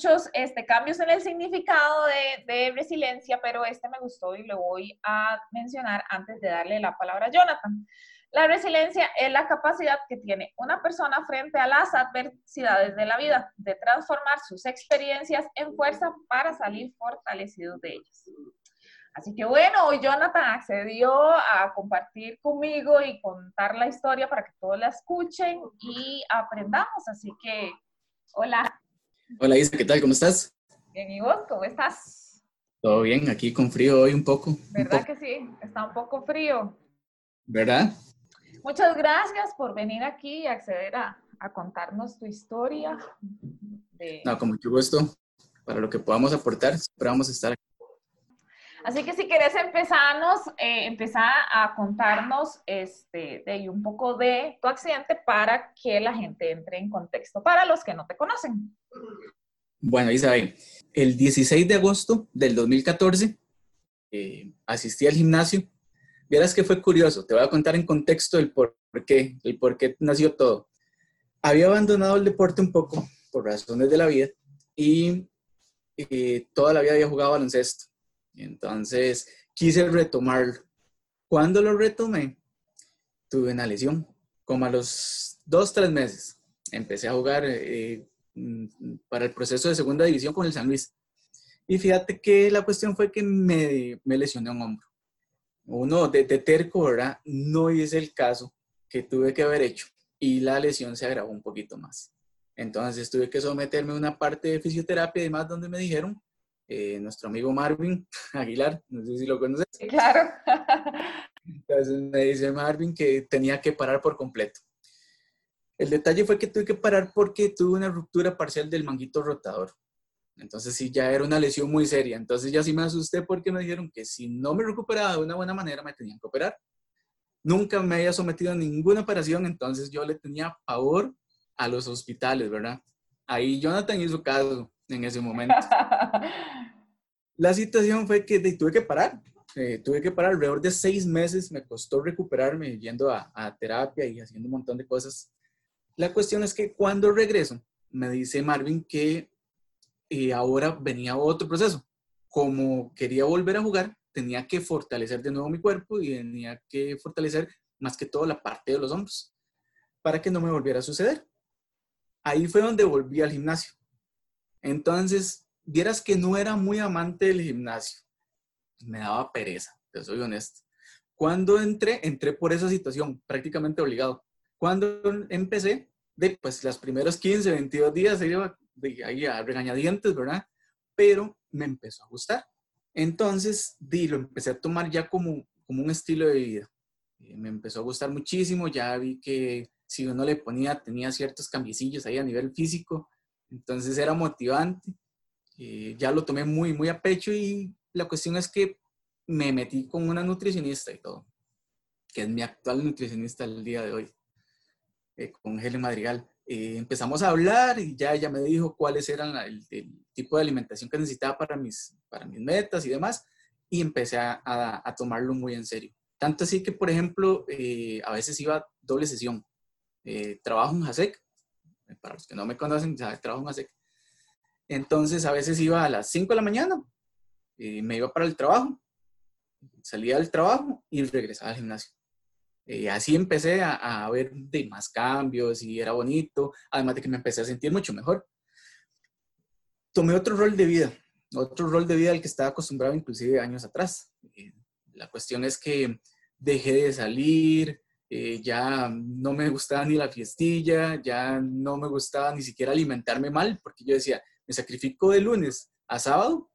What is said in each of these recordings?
muchos este, cambios en el significado de, resiliencia, pero este me gustó y lo voy a mencionar antes de darle la palabra a Jonathan. La resiliencia es la capacidad que tiene una persona frente a las adversidades de la vida, de transformar sus experiencias en fuerza para salir fortalecidos de ellas. Así que bueno, hoy Jonathan accedió a compartir conmigo y contar la historia para que todos la escuchen y aprendamos. Así que, hola. Hola Isa, ¿qué tal? ¿Cómo estás? Bien, ¿y vos cómo estás? Todo bien, aquí con frío hoy un poco. ¿Verdad que sí? Está un poco frío. ¿Verdad? Muchas gracias por venir aquí y acceder a, a contarnos tu historia. De... No, con mucho gusto. Para lo que podamos aportar, esperamos estar aquí. Así que si quieres empezarnos, eh, empezar a contarnos este, de un poco de tu accidente para que la gente entre en contexto, para los que no te conocen. Bueno, Isabel, el 16 de agosto del 2014 eh, asistí al gimnasio Vieras que fue curioso, te voy a contar en contexto el por qué, el por qué nació todo. Había abandonado el deporte un poco por razones de la vida y, toda la vida había jugado baloncesto. Entonces quise retomarlo. Cuando lo retomé, tuve una lesión, como a los dos, tres meses. Empecé a jugar eh, mm, para el proceso de segunda división con el San Luis. Y fíjate que la cuestión fue que me, me lesioné un hombro uno de, terco, ¿verdad? No hice el caso que tuve que haber hecho y la lesión se agravó un poquito más. Entonces tuve que someterme a una parte de fisioterapia y demás donde me dijeron, eh, nuestro amigo Marvin Aguilar, no sé si lo conoces. Claro. Entonces me dice Marvin que tenía que parar por completo. El detalle fue que tuve que parar porque tuve una ruptura parcial del manguito rotador. Entonces sí, ya era una lesión muy seria. Entonces ya sí me asusté porque me dijeron que si no me recuperaba de una buena manera me tenían que operar. Nunca me había sometido a ninguna operación, entonces yo le tenía pavor a los hospitales, ¿verdad? Ahí Jonathan hizo caso en ese momento. La situación fue que tuve que parar. Eh, tuve que parar alrededor de seis meses. Me costó recuperarme yendo a, a terapia y haciendo un montón de cosas. La cuestión es que cuando regreso, me dice Marvin que y ahora venía otro proceso. Como quería volver a jugar, tenía que fortalecer de nuevo mi cuerpo y tenía que fortalecer más que todo la parte de los hombros para que no me volviera a suceder. Ahí fue donde volví al gimnasio. Entonces, vieras que no era muy amante del gimnasio. Me daba pereza, te soy honesto. Cuando entré, entré por esa situación, prácticamente obligado. Cuando empecé, de pues las primeros 15, 22 días iba de ahí a regañadientes, ¿verdad? Pero me empezó a gustar. Entonces, di, lo empecé a tomar ya como, como un estilo de vida. Eh, me empezó a gustar muchísimo, ya vi que si uno le ponía, tenía ciertos cambiecillos ahí a nivel físico, entonces era motivante. Eh, ya lo tomé muy, muy a pecho y la cuestión es que me metí con una nutricionista y todo, que es mi actual nutricionista el día de hoy, eh, con Helen Madrigal. Eh, empezamos a hablar y ya ella me dijo cuáles eran el, tipo de alimentación que necesitaba para mis, para mis metas y demás, y empecé a, a, tomarlo muy en serio. Tanto así que, por ejemplo, eh, a veces iba doble sesión. Eh, trabajo en JASEC, para los que no me conocen, trabajo en JASEC. Entonces, a veces iba a las 5 de la mañana, me iba para el trabajo, salía del trabajo y regresaba al gimnasio. Y así empecé a, ver de más cambios y era bonito, además de que me empecé a sentir mucho mejor. Tomé otro rol de vida, otro rol de vida al que estaba acostumbrado inclusive años atrás. Eh, la cuestión es que dejé de salir, eh, ya no me gustaba ni la fiestilla, ya no me gustaba ni siquiera alimentarme mal, porque yo decía, me sacrifico de lunes a sábado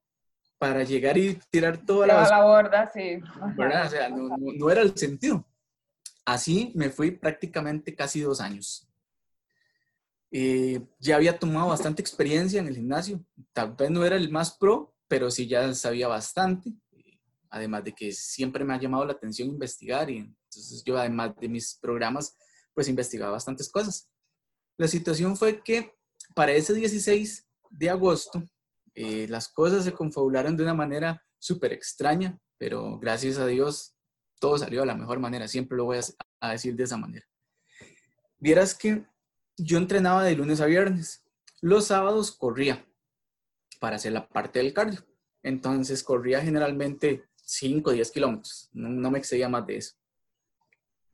para llegar y tirar toda la, la borda, sí. O sea, no, no era el sentido. Así me fui prácticamente casi dos años. Eh, ya había tomado bastante experiencia en el gimnasio. Tal vez no era el más pro, pero sí ya sabía bastante. Además de que siempre me ha llamado la atención investigar y entonces yo además de mis programas, pues investigaba bastantes cosas. La situación fue que para ese 16 de agosto eh, las cosas se confabularon de una manera súper extraña, pero gracias a Dios todo salió de la mejor manera, siempre lo voy a, decir de esa manera. Vieras que yo entrenaba de lunes a viernes. Los sábados corría para hacer la parte del cardio. Entonces corría generalmente 5 o 10 kilómetros. No, me excedía más de eso.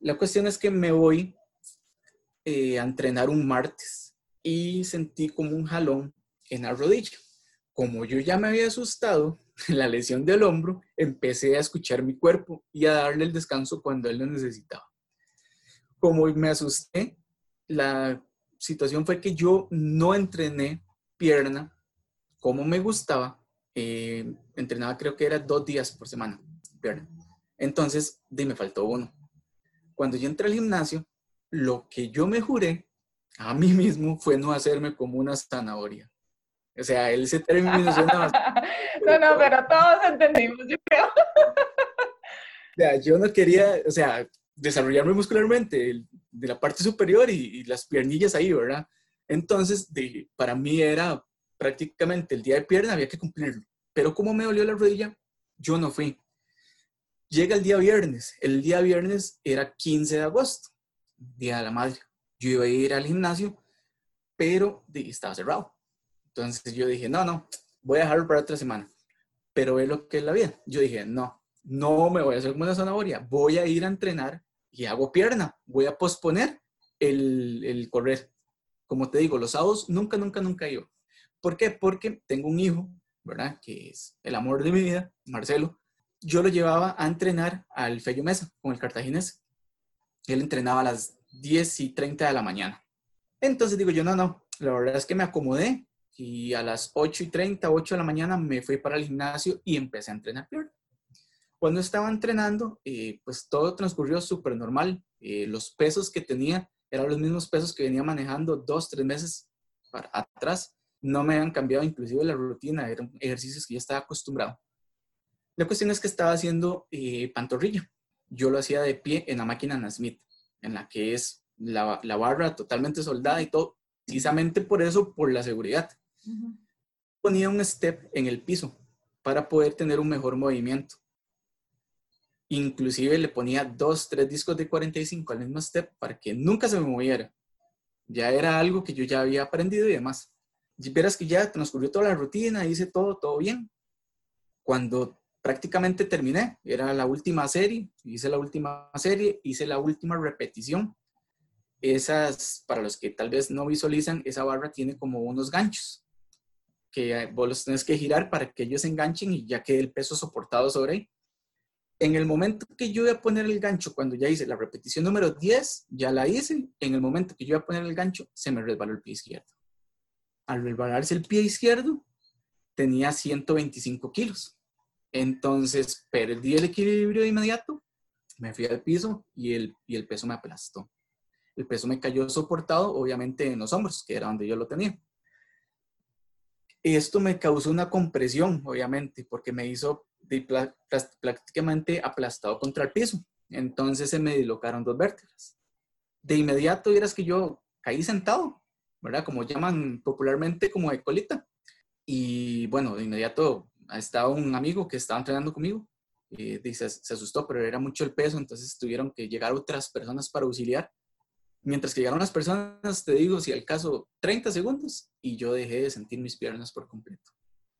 La cuestión es que me voy eh, a entrenar un martes y sentí como un jalón en la rodilla. Como yo ya me había asustado, la lesión del hombro, empecé a escuchar mi cuerpo y a darle el descanso cuando él lo necesitaba. Como me asusté, la situación fue que yo no entrené pierna como me gustaba. Eh, entrenaba creo que era dos días por semana, pierna. Entonces, me faltó uno. Cuando yo entré al gimnasio, lo que yo me juré a mí mismo fue no hacerme como una zanahoria. O sea, él se terminó No, no, pero todos entendimos, yo creo. O sea, yo no quería, o sea, desarrollarme muscularmente de la parte superior y, las piernillas ahí, ¿verdad? Entonces, de, para mí era prácticamente el día de pierna, había que cumplirlo. Pero como me dolió la rodilla, yo no fui. Llega el día viernes. El día viernes era 15 de agosto, Día de la Madre. Yo iba a ir al gimnasio, pero estaba cerrado. Entonces yo dije, no, no, voy a dejarlo para otra semana. Pero es lo que es la vida. Yo dije, no, no me voy a hacer una zanahoria, voy a ir a entrenar y hago pierna, voy a posponer el, el correr. Como te digo, los sábados nunca, nunca, nunca iba. ¿Por qué? Porque tengo un hijo, ¿verdad? Que es el amor de mi vida, Marcelo. Yo lo llevaba a entrenar al Fello Mesa con el cartaginés. Él entrenaba a las 10 y 30 de la mañana. Entonces digo yo, no, no, la verdad es que me acomodé, y a las 8 y 30, 8 de la mañana me fui para el gimnasio y empecé a entrenar Cuando estaba entrenando, eh, pues todo transcurrió súper normal. Eh, los pesos que tenía eran los mismos pesos que venía manejando dos, tres meses para atrás. No me han cambiado inclusive la rutina, eran ejercicios que ya estaba acostumbrado. La cuestión es que estaba haciendo eh, pantorrilla. Yo lo hacía de pie en la máquina Nasmith, en la que es la, la barra totalmente soldada y todo, precisamente por eso, por la seguridad. Ponía un step en el piso para poder tener un mejor movimiento. Inclusive le ponía dos, tres discos de 45 al mismo step para que nunca se me moviera. Ya era algo que yo ya había aprendido y demás. Y verás que ya transcurrió toda la rutina, hice todo, todo bien. Cuando prácticamente terminé, era la última serie, hice la última serie, hice la última repetición. Esas, para los que tal vez no visualizan, esa barra tiene como unos ganchos que vos los tenés que girar para que ellos se enganchen y ya quede el peso soportado sobre ahí. En el momento que yo voy a poner el gancho, cuando ya hice la repetición número 10, ya la hice, en el momento que yo voy a poner el gancho, se me resbaló el pie izquierdo. Al resbalarse el pie izquierdo, tenía 125 kilos. Entonces perdí el equilibrio de inmediato, me fui al piso y el, y el peso me aplastó. El peso me cayó soportado, obviamente, en los hombros, que era donde yo lo tenía. Esto me causó una compresión, obviamente, porque me hizo prácticamente aplastado contra el piso. Entonces se me dislocaron dos vértebras. De inmediato, vieras que yo caí sentado, ¿verdad? Como llaman popularmente como de colita. Y bueno, de inmediato estaba un amigo que estaba entrenando conmigo. Y dice, se asustó, pero era mucho el peso, entonces tuvieron que llegar otras personas para auxiliar. Mientras que llegaron las personas, te digo, si al caso, 30 segundos y yo dejé de sentir mis piernas por completo.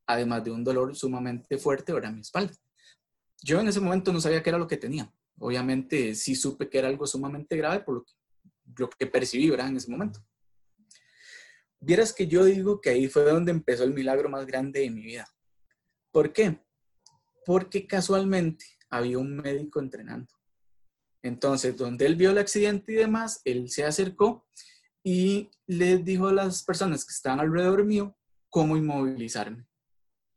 Además de un dolor sumamente fuerte ahora mi espalda. Yo en ese momento no sabía qué era lo que tenía. Obviamente sí supe que era algo sumamente grave por lo que, lo que percibí ¿verdad? en ese momento. Vieras que yo digo que ahí fue donde empezó el milagro más grande de mi vida. ¿Por qué? Porque casualmente había un médico entrenando. Entonces, donde él vio el accidente y demás, él se acercó y le dijo a las personas que estaban alrededor mío cómo inmovilizarme.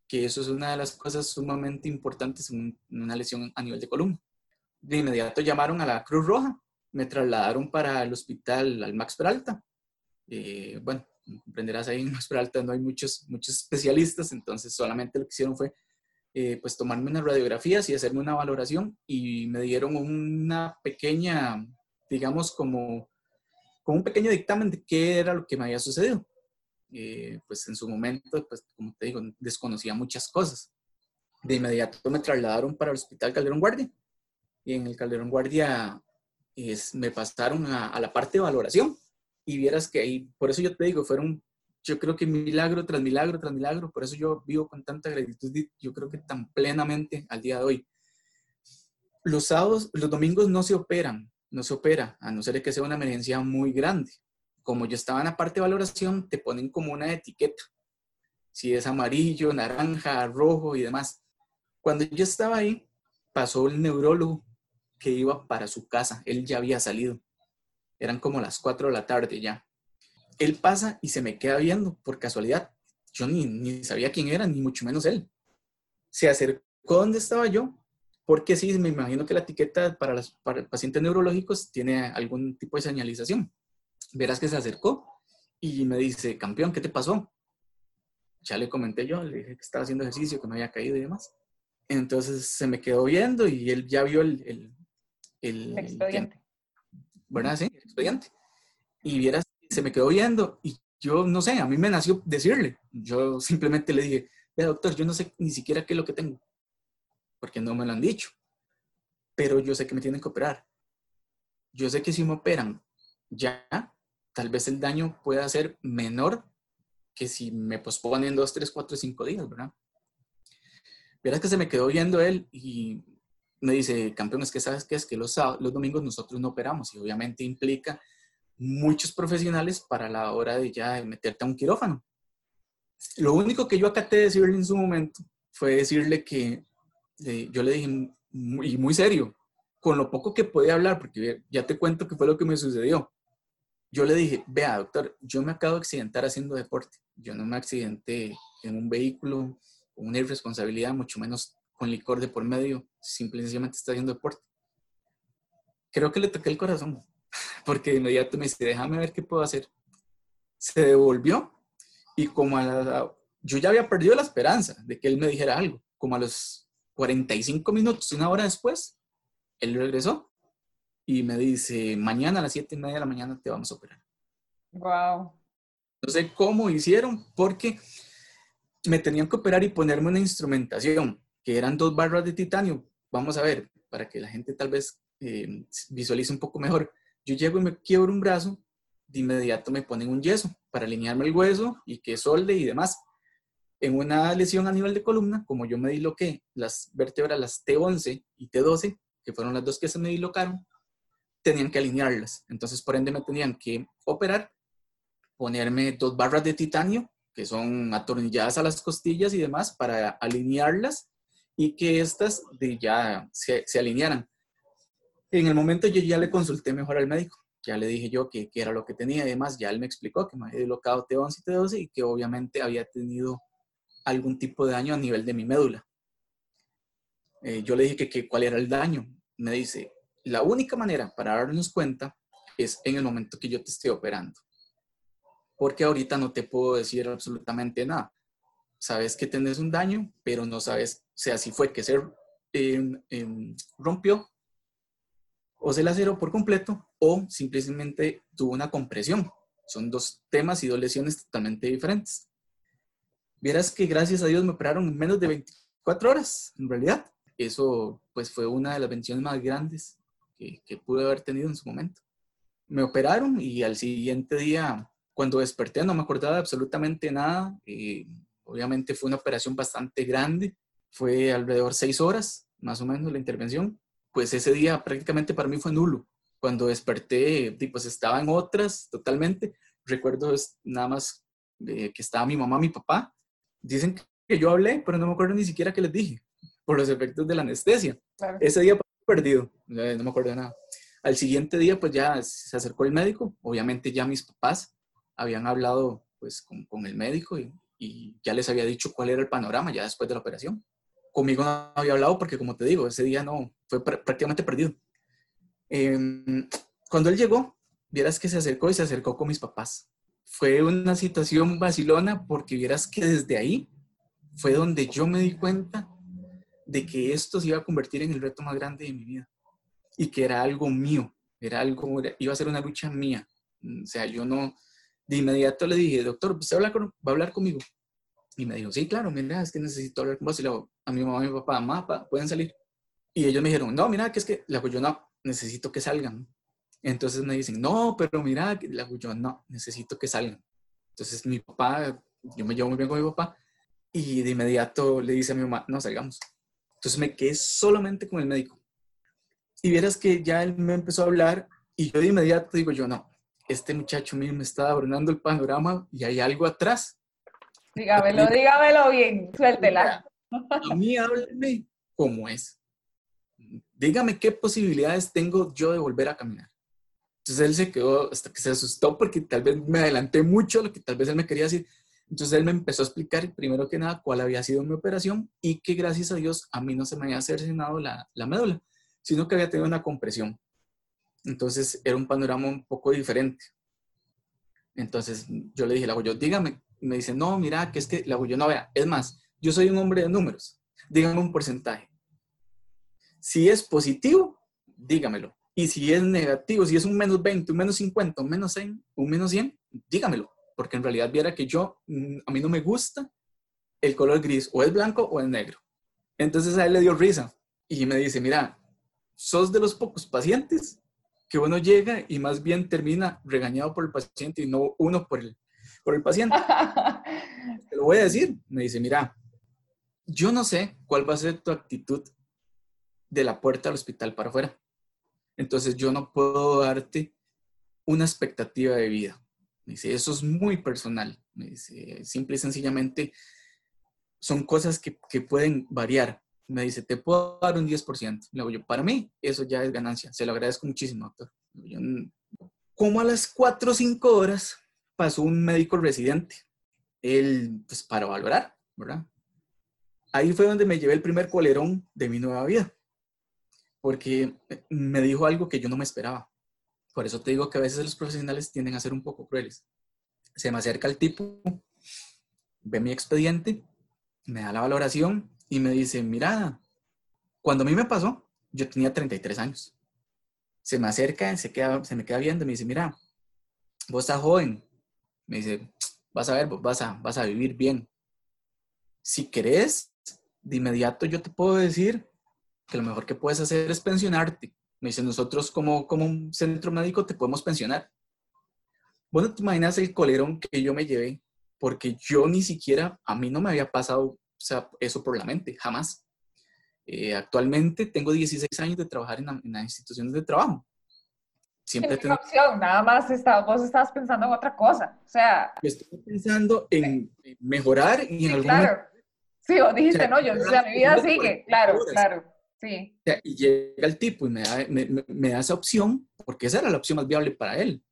Que eso es una de las cosas sumamente importantes en una lesión a nivel de columna. De inmediato llamaron a la Cruz Roja, me trasladaron para el hospital al Max Peralta. Eh, bueno, comprenderás ahí en Max Peralta no hay muchos, muchos especialistas, entonces solamente lo que hicieron fue eh, pues tomarme unas radiografías y hacerme una valoración y me dieron una pequeña, digamos, como, como un pequeño dictamen de qué era lo que me había sucedido. Eh, pues en su momento, pues como te digo, desconocía muchas cosas. De inmediato me trasladaron para el Hospital Calderón Guardia y en el Calderón Guardia es, me pasaron a, a, la parte de valoración, y vieras que ahí, por eso yo te digo, fueron, yo creo que milagro tras milagro tras milagro, por eso yo vivo con tanta gratitud, yo creo que tan plenamente al día de hoy. Los sábados, los domingos no se operan, no se opera, a no ser que sea una emergencia muy grande. Como yo estaba en la parte de valoración, te ponen como una etiqueta, si es amarillo, naranja, rojo y demás. Cuando yo estaba ahí, pasó el neurólogo que iba para su casa, él ya había salido eran como las 4 de la tarde ya. Él pasa y se me queda viendo por casualidad. Yo ni, sabía quién era, ni mucho menos él. Se acercó donde estaba yo, porque sí, me imagino que la etiqueta para los pacientes neurológicos tiene algún tipo de señalización. Verás que se acercó y me dice, campeón, ¿qué te pasó? Ya le comenté yo, le dije que estaba haciendo ejercicio, que no había caído y demás. Entonces se me quedó viendo y él ya vio el, el, el expediente. ¿Verdad? Sí, expediente. Y vieras, se me quedó viendo y yo no sé, a mí me nació decirle. Yo simplemente le dije, vea doctor, yo no sé ni siquiera qué es lo que tengo, porque no me lo han dicho, pero yo sé que me tienen que operar. Yo sé que si me operan ya, tal vez el daño pueda ser menor que si me posponen dos, tres, cuatro, cinco días, ¿verdad? Verás que se me quedó viendo él y me dice, campeón, es que sabes que es que los, los domingos nosotros no operamos y obviamente implica muchos profesionales para la hora de ya meterte a un quirófano. Lo único que yo acaté de decirle en su momento fue decirle que yo le dije, y muy serio, con lo poco que podía hablar, porque ya te cuento qué fue lo que me sucedió. Yo le dije, vea, doctor, yo me acabo de accidentar haciendo deporte. Yo no me accidenté en un vehículo, una irresponsabilidad, mucho menos con licor de por medio, simplemente está haciendo deporte. Creo que le toqué el corazón, porque de inmediato me dice, déjame ver qué puedo hacer. Se devolvió y como a la, yo ya había perdido la esperanza de que él me dijera algo, como a los 45 minutos, una hora después, él regresó y me dice, mañana a las 7 y media de la mañana te vamos a operar. Wow. No sé cómo hicieron, porque me tenían que operar y ponerme una instrumentación que eran dos barras de titanio. Vamos a ver, para que la gente tal vez eh, visualice un poco mejor. Yo llego y me quiebro un brazo, de inmediato me ponen un yeso para alinearme el hueso y que solde y demás. En una lesión a nivel de columna, como yo me disloqué las vértebras, las T11 y T12, que fueron las dos que se me dislocaron, tenían que alinearlas. Entonces, por ende, me tenían que operar, ponerme dos barras de titanio, que son atornilladas a las costillas y demás, para alinearlas y que estas de ya se, alinearan. En el momento yo ya le consulté mejor al médico, ya le dije yo qué era lo que tenía y demás, ya él me explicó que me había dislocado T11 y T12 y que obviamente había tenido algún tipo de daño a nivel de mi médula. Eh, yo le dije que, cuál era el daño. Me dice, la única manera para darnos cuenta es en el momento que yo te esté operando. Porque ahorita no te puedo decir absolutamente nada sabes que tenés un daño, pero no sabes, o sea, si fue que se em, em, rompió o se laceró por completo o simplemente tuvo una compresión. Son dos temas y dos lesiones totalmente diferentes. Vieras que gracias a Dios me operaron en menos de 24 horas, en realidad. Eso pues fue una de las bendiciones más grandes que, que pude haber tenido en su momento. Me operaron y al siguiente día, cuando desperté, no me acordaba absolutamente nada. Eh, Obviamente fue una operación bastante grande, fue alrededor seis horas, más o menos, la intervención. Pues ese día prácticamente para mí fue nulo. Cuando desperté, pues estaba en otras totalmente. Recuerdo nada más que estaba mi mamá, mi papá. Dicen que yo hablé, pero no me acuerdo ni siquiera qué les dije, por los efectos de la anestesia. Ese día perdido, no me acuerdo de nada. Al siguiente día, pues ya se acercó el médico. Obviamente ya mis papás habían hablado pues con, con el médico y ya les había dicho cuál era el panorama ya después de la operación. Conmigo no había hablado porque, como te digo, ese día no, fue prácticamente perdido. Em, cuando él llegó, vieras que se acercó y se acercó con mis papás. Fue una situación vacilona porque vieras que desde ahí fue donde yo me di cuenta de que esto se iba a convertir en el reto más grande de mi vida y que era algo mío, era algo, iba a ser una lucha mía. O sea, yo no, de inmediato le dije, doctor, ¿usted va a hablar conmigo? Y me dijo, sí, claro, mira, es que necesito hablar con vos. Y le digo, a mi mamá y mi papá, mamá, pueden salir. Y ellos me dijeron, no, mira, que es que, le digo, yo no, necesito que salgan. Entonces me dicen, no, pero mira, yo no, necesito que salgan. Entonces mi papá, yo me llevo muy bien con mi papá, y de inmediato le dice a mi mamá, no, salgamos. Entonces me quedé solamente con el médico. Y vieras que ya él me empezó a hablar y yo de inmediato digo yo, no, este muchacho me está abronando el panorama y hay algo atrás. Dígamelo, dígamelo bien, suéltela. A mí hábleme cómo es. Dígame qué posibilidades tengo yo de volver a caminar. Entonces él se quedó hasta que se asustó porque tal vez me adelanté mucho lo que tal vez él me quería decir. Entonces él me empezó a explicar primero que nada cuál había sido mi operación y que gracias a Dios a mí no se me había cercenado la, la médula, sino que había tenido una compresión. Entonces era un panorama un poco diferente. Entonces yo le dije, la yo, dígame. me dice, no, mira, que es que la yo no vea. Es más, yo soy un hombre de números. Dígame un porcentaje. Si es positivo, dígamelo. Y si es negativo, si es un menos 20, un menos 50, un menos 100, un menos 100, dígamelo porque en realidad viera que yo, mm, a mí no me gusta el color gris, o es blanco o es negro. Entonces a él le dio risa y me dice, mira, sos de los pocos pacientes que uno llega y más bien termina regañado por el paciente y no uno por el, por el paciente. Te lo voy a decir. Me dice, mira, yo no sé cuál va a ser tu actitud de la puerta al hospital para afuera. Entonces yo no puedo darte una expectativa de vida. Me dice, eso es muy personal. Me dice, simple y sencillamente son cosas que, que pueden variar. Me dice, te puedo dar un 10%. Le digo yo, para mí, eso ya es ganancia. Se lo agradezco muchísimo, doctor. Yo, como a las 4 o 5 horas pasó un médico residente. Él, pues para valorar, ¿verdad? Ahí fue donde me llevé el primer colerón de mi nueva vida. Porque me dijo algo que yo no me esperaba. Por eso te digo que a veces los profesionales tienden a ser un poco crueles. Se me acerca el tipo, ve mi expediente, me da la valoración y me dice, mira, cuando a mí me pasó, yo tenía 33 años. Se me acerca, se, queda, se me queda viendo y me dice, mira, vos estás joven. Me dice, vas a ver, vos vas a, vas a vivir bien. Si querés, de inmediato yo te puedo decir que lo mejor que puedes hacer es pensionarte. Me dice, nosotros como, como un centro médico te podemos pensionar. Bueno, te imaginas el colerón que yo me llevé, porque yo ni siquiera, a mí no me había pasado eso por la mente, jamás. Eh, actualmente tengo 16 años de trabajar en, las instituciones de trabajo. Siempre tengo... opción, nada más está, vos estabas pensando en otra cosa, o sea... Estoy pensando en mejorar y en algún Claro, sí, vos dijiste, no, yo, o sea, mi vida sigue, claro, claro. Y llega el tipo y me da, me, da, esa opción, porque esa era la opción más viable para él.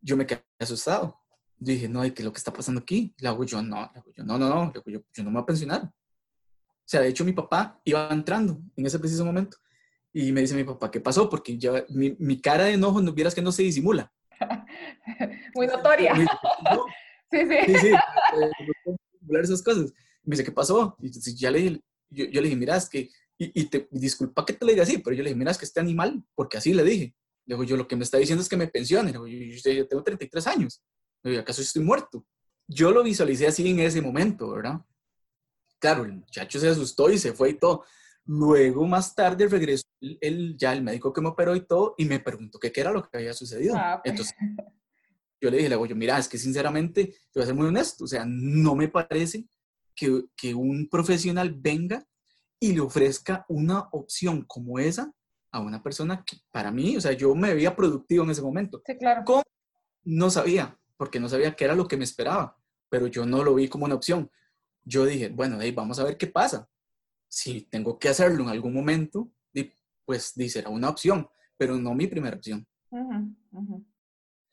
Yo me quedé asustado. Dije, no, ¿qué es lo que está pasando aquí? Le hago yo, no, yo, no, no, no, yo, yo, no me voy a pensionar. O sea, de hecho mi papá iba entrando en ese preciso momento y me dice mi papá, ¿qué pasó? Porque ya mi, mi cara de enojo, no vieras que no se disimula. Muy notoria. sí, sí. Sí, sí. esas cosas. Me dice, ¿qué pasó? Y ya le yo, yo le dije, mira, es que y, te, disculpa que te lo diga así, pero yo le dije, mira, es que este animal, porque así le dije. Le digo, yo lo que me está diciendo es que me pensione. Le digo, yo, tengo 33 años. ¿Acaso estoy muerto? Yo lo visualicé así en ese momento, ¿verdad? Claro, el muchacho se asustó y se fue y todo. Luego, más tarde, regresó el, ya el médico que me operó y todo, y me preguntó qué, era lo que había sucedido. Ah, Entonces, yo le dije, le digo, yo, mira, es que sinceramente, te voy a ser muy honesto, o sea, no me parece que, que un profesional venga y le ofrezca una opción como esa a una persona que para mí, o sea, yo me veía productivo en ese momento. Sí, claro. ¿Cómo? No sabía, porque no sabía qué era lo que me esperaba, pero yo no lo vi como una opción. Yo dije, bueno, hey, vamos a ver qué pasa. Si tengo que hacerlo en algún momento, pues dice, era una opción, pero no mi primera opción.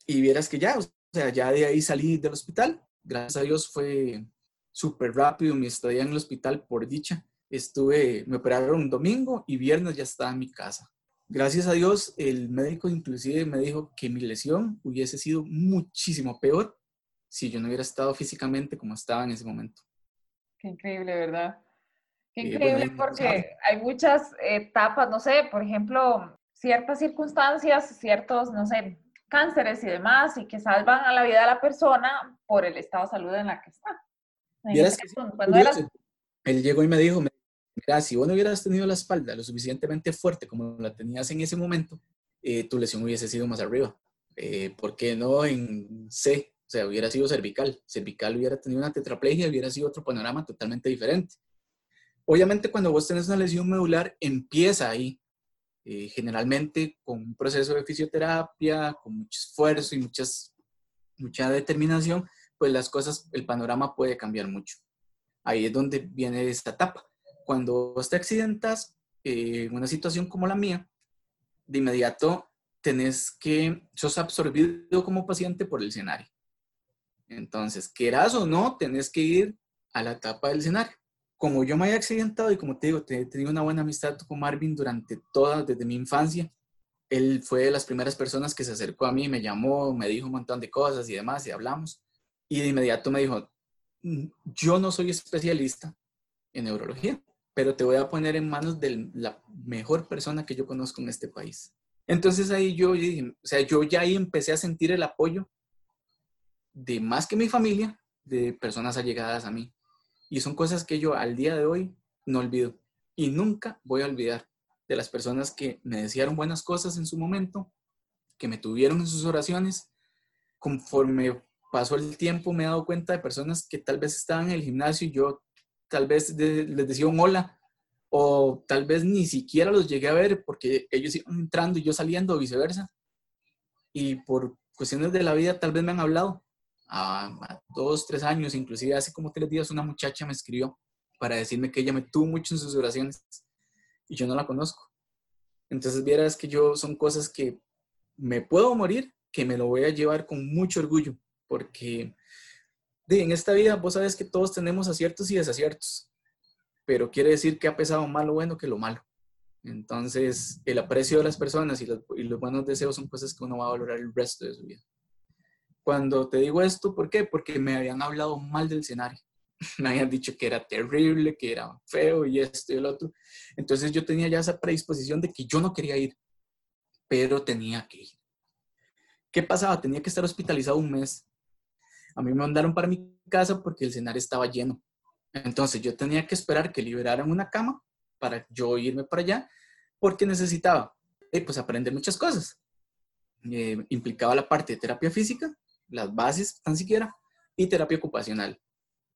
Y vieras que ya, o sea, ya de ahí salí del hospital. Gracias a Dios fue súper rápido mi estadía en el hospital por dicha estuve, me operaron un domingo y viernes ya estaba en mi casa. Gracias a Dios, el médico inclusive me dijo que mi lesión hubiese sido muchísimo peor si yo no hubiera estado físicamente como estaba en ese momento. Qué increíble, ¿verdad? Qué increíble porque hay muchas etapas, no sé, por ejemplo, ciertas circunstancias, ciertos, no sé, cánceres y demás, y que salvan a la vida de la persona por el estado de salud en la que está. él llegó y me dijo, mira, si vos no hubieras tenido la espalda lo suficientemente fuerte como la tenías en ese momento, eh, tu lesión hubiese sido más arriba. Eh, ¿Por qué no en C? O sea, hubiera sido cervical. Cervical hubiera tenido una tetraplegia, hubiera sido otro panorama totalmente diferente. Obviamente, cuando vos tenés una lesión medular, empieza ahí, eh, generalmente con un proceso de fisioterapia, con mucho esfuerzo y muchas, mucha determinación, pues las cosas, el panorama puede cambiar mucho. Ahí es donde viene esta etapa. Cuando vos te accidentas eh, en una situación como la mía, de inmediato tenés que, sos absorbido como paciente por el escenario. Entonces, quieras o no, tenés que ir a la etapa del escenario. Como yo me había accidentado y como te digo, he tenido una buena amistad con Marvin durante toda, desde mi infancia, él fue de las primeras personas que se acercó a mí, me llamó, me dijo un montón de cosas y demás, y hablamos. Y de inmediato me dijo, mm, yo no soy especialista en neurología, pero te voy a poner en manos de la mejor persona que yo conozco en este país. Entonces ahí yo o sea, yo ya ahí empecé a sentir el apoyo de más que mi familia, de personas allegadas a mí. Y son cosas que yo al día de hoy no olvido. Y nunca voy a olvidar de las personas que me desearon buenas cosas en su momento, que me tuvieron en sus oraciones. Conforme pasó el tiempo me he dado cuenta de personas que tal vez estaban en el gimnasio y yo tal vez les decía un hola o tal vez ni siquiera los llegué a ver porque ellos iban entrando y yo saliendo o viceversa. Y por cuestiones de la vida tal vez me han hablado. A, dos, tres años, inclusive hace como tres días una muchacha me escribió para decirme que ella me tuvo mucho en sus oraciones y yo no la conozco. Entonces vieras que yo son cosas que me puedo morir, que me lo voy a llevar con mucho orgullo, porque en esta vida vos sabes que todos tenemos aciertos y desaciertos, pero quiere decir que ha pesado más lo bueno que lo malo. Entonces, el aprecio de las personas y los, y los, buenos deseos son cosas que uno va a valorar el resto de su vida. Cuando te digo esto, ¿por qué? Porque me habían hablado mal del escenario. Me habían dicho que era terrible, que era feo y esto y el otro. Entonces yo tenía ya esa predisposición de que yo no quería ir, pero tenía que ir. ¿Qué pasaba? Tenía que estar hospitalizado un mes a mí me mandaron para mi casa porque el escenario estaba lleno. Entonces yo tenía que esperar que liberaran una cama para yo irme para allá porque necesitaba eh, pues aprender muchas cosas. Eh, implicaba la parte de terapia física, las bases tan siquiera, y terapia ocupacional.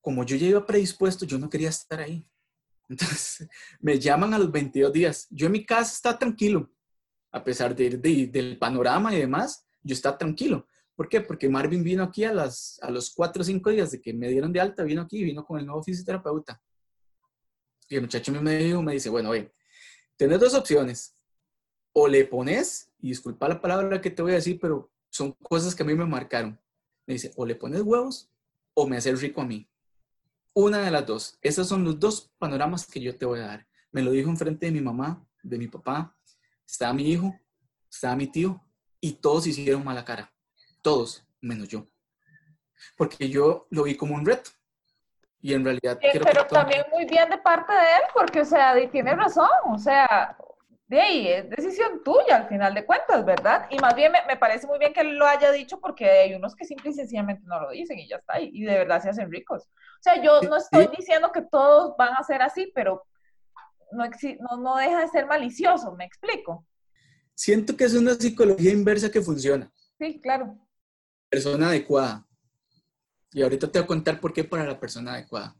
Como yo ya iba predispuesto, yo no quería estar ahí. Entonces me llaman a los 22 días. Yo en mi casa estaba tranquilo, a pesar de, del panorama y demás, yo estaba tranquilo. ¿Por qué? Porque Marvin vino aquí a, las, a los cuatro o cinco días de que me dieron de alta, vino aquí, vino con el nuevo fisioterapeuta. Y el muchacho me dijo, me dice, bueno, oye, tenés dos opciones. O le pones, y disculpa la palabra que te voy a decir, pero son cosas que a mí me marcaron. Me dice, o le pones huevos o me haces rico a mí. Una de las dos. Esos son los dos panoramas que yo te voy a dar. Me lo dijo enfrente de mi mamá, de mi papá. Estaba mi hijo, estaba mi tío, y todos hicieron mala cara todos, menos yo. Porque yo lo vi como un reto. Y en realidad... pero también muy bien de parte de él, porque, o sea, tiene razón, o sea, de ahí es decisión tuya al final de cuentas, ¿verdad? Y más bien me, parece muy bien que él lo haya dicho porque hay unos que simple y sencillamente no lo dicen y ya está, y, de verdad se hacen ricos. O sea, yo no estoy diciendo que todos van a ser así, pero no, no, no deja de ser malicioso, ¿me explico? Siento que es una psicología inversa que funciona. Sí, claro persona adecuada. Y ahorita te voy a contar por qué para la persona adecuada.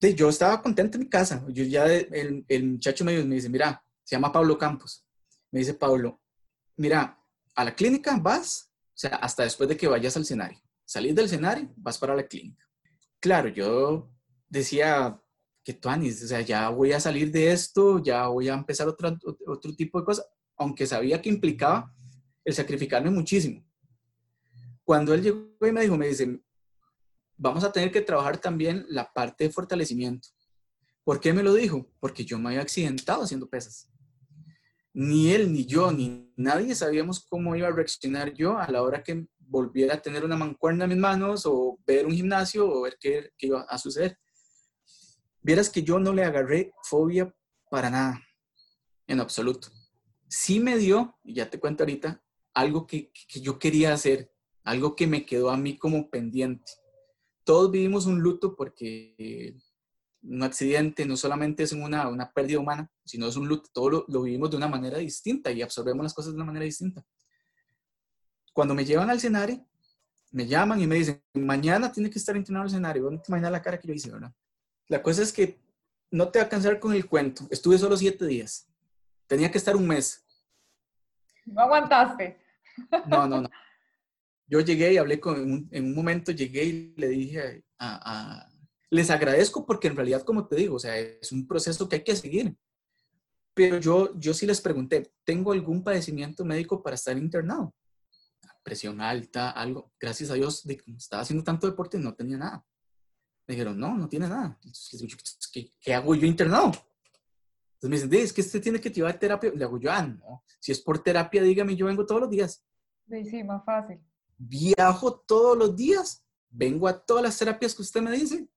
Yo estaba contento en mi casa. Yo ya, el, el muchacho me dice, mira, se llama Pablo Campos. Me dice, Pablo, mira, a la clínica vas, o sea, hasta después de que vayas al escenario. Salís del escenario, vas para la clínica. Claro, yo decía que tú, Anis, o sea, ya voy a salir de esto, ya voy a empezar otro, otro tipo de cosas, aunque sabía que implicaba el sacrificarme muchísimo. Cuando él llegó y me dijo, me dice, vamos a tener que trabajar también la parte de fortalecimiento. ¿Por qué me lo dijo? Porque yo me había accidentado haciendo pesas. Ni él, ni yo, ni nadie sabíamos cómo iba a reaccionar yo a la hora que volviera a tener una mancuerna en mis manos o ver un gimnasio o ver qué, qué iba a suceder. Vieras que yo no le agarré fobia para nada, en absoluto. Sí me dio, y ya te cuento ahorita, algo que, que yo quería hacer, algo que me quedó a mí como pendiente. Todos vivimos un luto porque un accidente no solamente es una, una pérdida humana, sino es un luto, todo lo, lo, vivimos de una manera distinta y absorbemos las cosas de una manera distinta. Cuando me llevan al escenario, me llaman y me dicen, mañana tiene que estar entrenado al escenario, no te imaginas la cara que yo hice, ¿verdad? La cosa es que no te va a cansar con el cuento, estuve solo siete días, tenía que estar un mes. No aguantaste. No, no, no. Yo llegué y hablé con, en un momento llegué y le dije a, a les agradezco porque en realidad, como te digo, o sea, es un proceso que hay que seguir. Pero yo, yo sí les pregunté, ¿tengo algún padecimiento médico para estar internado? Presión alta, algo. Gracias a Dios, de, estaba haciendo tanto deporte, no tenía nada. Me dijeron, no, no tiene nada. ¿Qué, qué hago yo internado? Entonces me dicen, es que usted tiene que llevar terapia. Le hago yo, ah, no. Si es por terapia, dígame, yo vengo todos los días. Sí, sí, más fácil. Viajo todos los días. Vengo a todas las terapias que usted me dice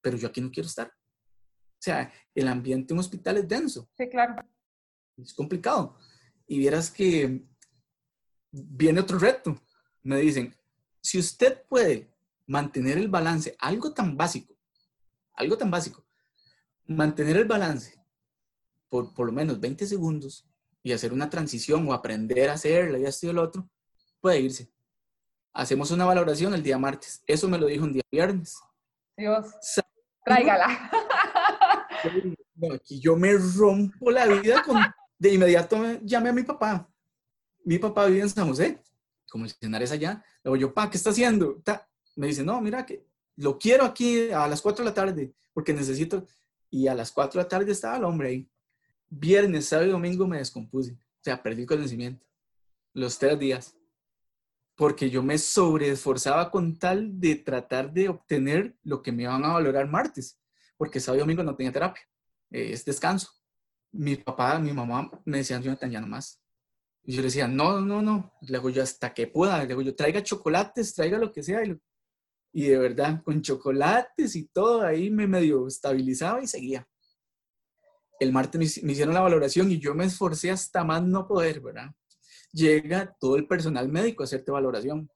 pero yo aquí no quiero estar. O sea, el ambiente en un hospital es denso. Sí, claro. Es complicado. Y vieras que viene otro reto. Me dicen, si usted puede mantener el balance, algo tan básico, algo tan básico, mantener el balance por por lo menos 20 segundos y hacer una transición o aprender a hacerla y esto y el otro, puede irse. Hacemos una valoración el día martes. Eso me lo dijo un día viernes. Dios. Tráigala. Aquí yo me rompo la vida con... De inmediato llamé a mi papá. Mi papá vive en San José, como el escenario es allá. Le digo yo, pa, ¿qué está haciendo? Me dice, no, mira, que lo quiero aquí a las 4 de la tarde, porque necesito... Y a las 4 de la tarde estaba el hombre ahí. Viernes, sábado y domingo me descompuse. O sea, perdí conocimiento. Los tres días porque yo me sobreesforzaba con tal de tratar de obtener lo que me iban a valorar martes, porque sábado y domingo no tenía terapia, eh, es descanso. Mi papá, mi mamá me decían, Jonathan, ya no más. Y yo le decía, no, no, no, le digo yo hasta que pueda, le digo yo, traiga chocolates, traiga lo que sea. Y, de verdad, con chocolates y todo, ahí me medio estabilizaba y seguía. El martes me hicieron la valoración y yo me esforcé hasta más no poder, ¿verdad? Llega todo el personal médico a hacerte valoración.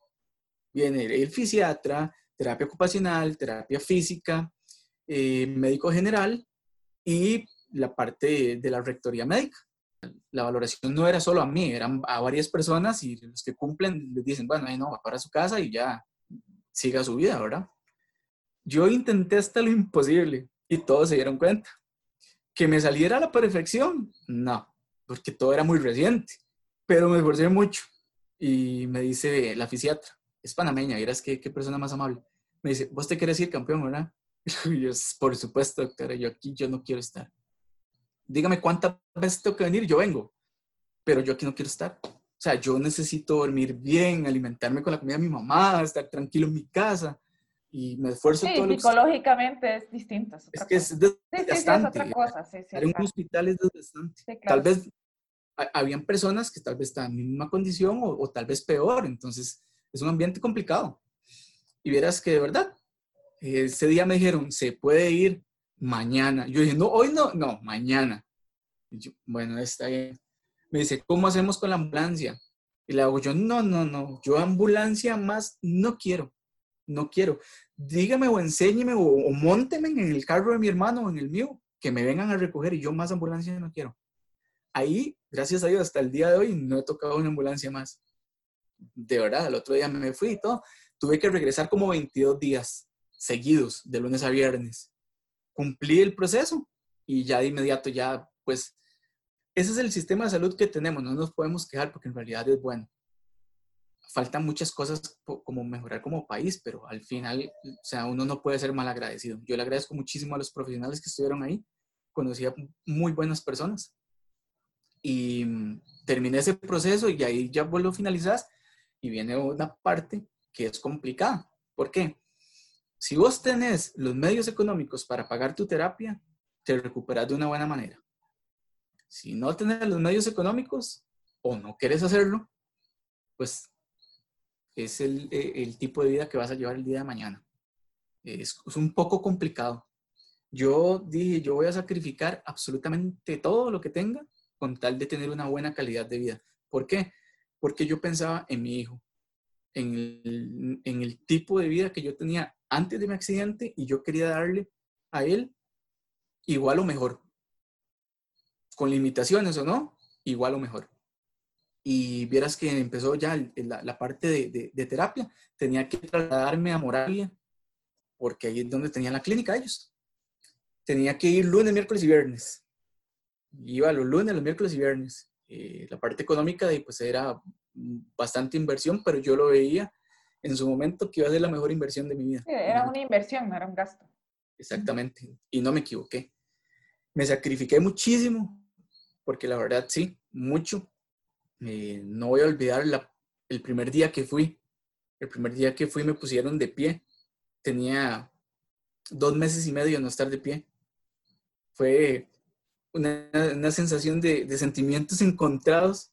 Viene el fisiatra, terapia ocupacional, terapia física, eh, médico general y la parte de, la rectoría médica. La valoración no era solo a mí, eran a varias personas y los que cumplen les dicen, bueno, ahí no, va para su casa y ya siga su vida, ¿verdad? Yo intenté hasta lo imposible y todos se dieron cuenta. ¿Que me saliera a la perfección? No, porque todo era muy reciente pero me esforcé mucho. Y me dice la fisiatra, es panameña, verás qué, qué persona más amable. Me dice, vos te querés ir campeón, ¿verdad? Y yo, por supuesto, doctora, yo aquí yo no quiero estar. Dígame cuántas veces tengo que venir, yo vengo, pero yo aquí no quiero estar. O sea, yo necesito dormir bien, alimentarme con la comida de mi mamá, estar tranquilo en mi casa y me esfuerzo sí, todo psicológicamente es distinto. Es, es que es desgastante. Sí, sí, es otra cosa. En un hospital es desgastante. Tal vez habían personas que tal vez están en la misma condición o, tal vez peor, entonces es un ambiente complicado. Y vieras que de verdad, ese día me dijeron, se puede ir mañana. Yo dije, no, hoy no, no, mañana. bueno, está bien. Me dice, ¿cómo hacemos con la ambulancia? Y le hago yo, no, no, no, yo ambulancia más no quiero, no quiero. Dígame o enséñeme o, o en el carro de mi hermano o en el mío, que me vengan a recoger y yo más ambulancia no quiero ahí, gracias a Dios, hasta el día de hoy no he tocado una ambulancia más. De verdad, el otro día me fui y todo. Tuve que regresar como 22 días seguidos, de lunes a viernes. Cumplí el proceso y ya de inmediato ya, pues, ese es el sistema de salud que tenemos. No nos podemos quejar porque en realidad es bueno. Faltan muchas cosas como mejorar como país, pero al final, o sea, uno no puede ser mal agradecido. Yo le agradezco muchísimo a los profesionales que estuvieron ahí. Conocí a muy buenas personas y mm, terminé ese proceso y ahí ya vuelvo a finalizar y viene una parte que es complicada. ¿Por qué? Si vos tenés los medios económicos para pagar tu terapia, te recuperas de una buena manera. Si no tenés los medios económicos o no quieres hacerlo, pues es el, e, el, tipo de vida que vas a llevar el día de mañana. Es un poco complicado. Yo dije, yo voy a sacrificar absolutamente todo lo que tenga con tal de tener una buena calidad de vida. ¿Por qué? Porque yo pensaba en mi hijo, en el, tipo de vida que yo tenía antes de mi accidente y yo quería darle a él igual o mejor. Con limitaciones o no, igual o mejor. Y vieras que empezó ya la, parte de, terapia. Tenía que trasladarme a Moravia, porque ahí es donde tenían la clínica ellos. Tenía que ir lunes, miércoles y viernes. Iba los lunes, los miércoles y viernes. Eh, la parte económica de, pues era bastante inversión, pero yo lo veía en su momento que iba a ser la mejor inversión de mi vida. Era una inversión, no era un gasto. Exactamente, y no me equivoqué. Me sacrifiqué muchísimo, porque la verdad sí, mucho. Eh, no voy a olvidar el primer día que fui. El primer día que fui me pusieron de pie. Tenía dos meses y medio de no estar de pie. Fue una, sensación de, de, sentimientos encontrados.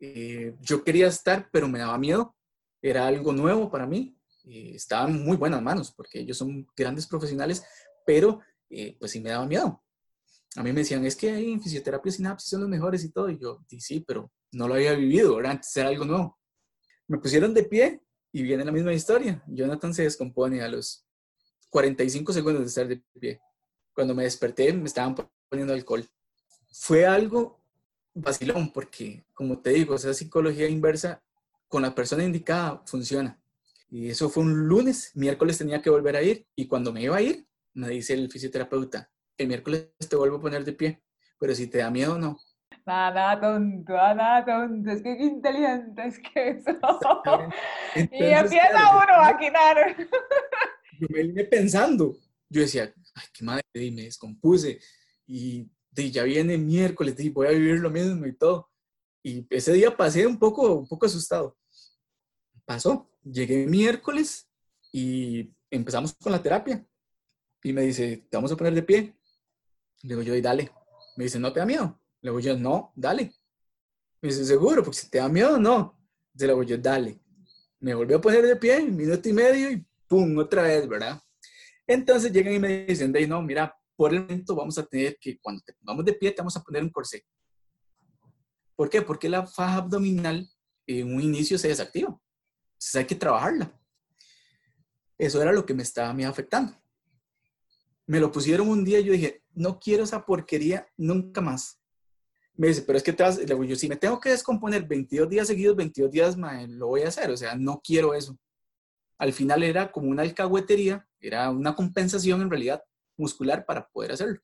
Eh, yo quería estar, pero me daba miedo era algo nuevo para mí. Eh, estaba en muy buenas manos porque ellos son grandes profesionales, pero eh, pues sí me daba miedo. A mí me decían, es que hay en fisioterapia sinapsis son los mejores y todo. Y yo, sí, pero no lo había vivido, ¿verdad? Antes era algo nuevo. Me pusieron de pie y viene la misma historia. Jonathan se descompone a los 45 segundos de estar de pie. Cuando me desperté, me estaban poniendo alcohol. Fue algo vacilón porque, como te digo, esa psicología inversa con la persona indicada funciona. Y eso fue un lunes, miércoles tenía que volver a ir y cuando me iba a ir, me dice el fisioterapeuta, el miércoles te vuelvo a poner de pie, pero si te da miedo, no. Nada tonto, nada tonto, es que qué inteligente es que eso. y empieza uno a maquinar. Yo me vine pensando, yo decía, ay, qué madre, y me descompuse y, ya viene miércoles, y voy a vivir lo mismo y todo. Y ese día pasé un poco, un poco asustado pasó. Llegué miércoles y empezamos con la terapia. Y me dice, ¿te vamos a poner de pie? Le digo yo, y dale. Me dice, ¿no te da miedo? Le digo yo, no, dale. Me dice, ¿seguro? Porque si te da miedo, no. Le digo yo, dale. Me volvió a poner de pie, un minuto y medio y ¡pum! otra vez, ¿verdad? Entonces llegan y me dicen, de no, mira, por el momento vamos a tener que, cuando te pongamos de pie, te vamos a poner un corsé. ¿Por qué? Porque la faja abdominal en un inicio se desactiva. Entonces hay que trabajarla. Eso era lo que me estaba mí afectando. Me lo pusieron un día y yo dije, no quiero esa porquería nunca más. Me dice, pero es que te vas, le digo yo, si me tengo que descomponer 22 días seguidos, 22 días, más lo voy a hacer. O sea, no quiero eso. Al final era como una alcahuetería, era una compensación en realidad muscular para poder hacerlo.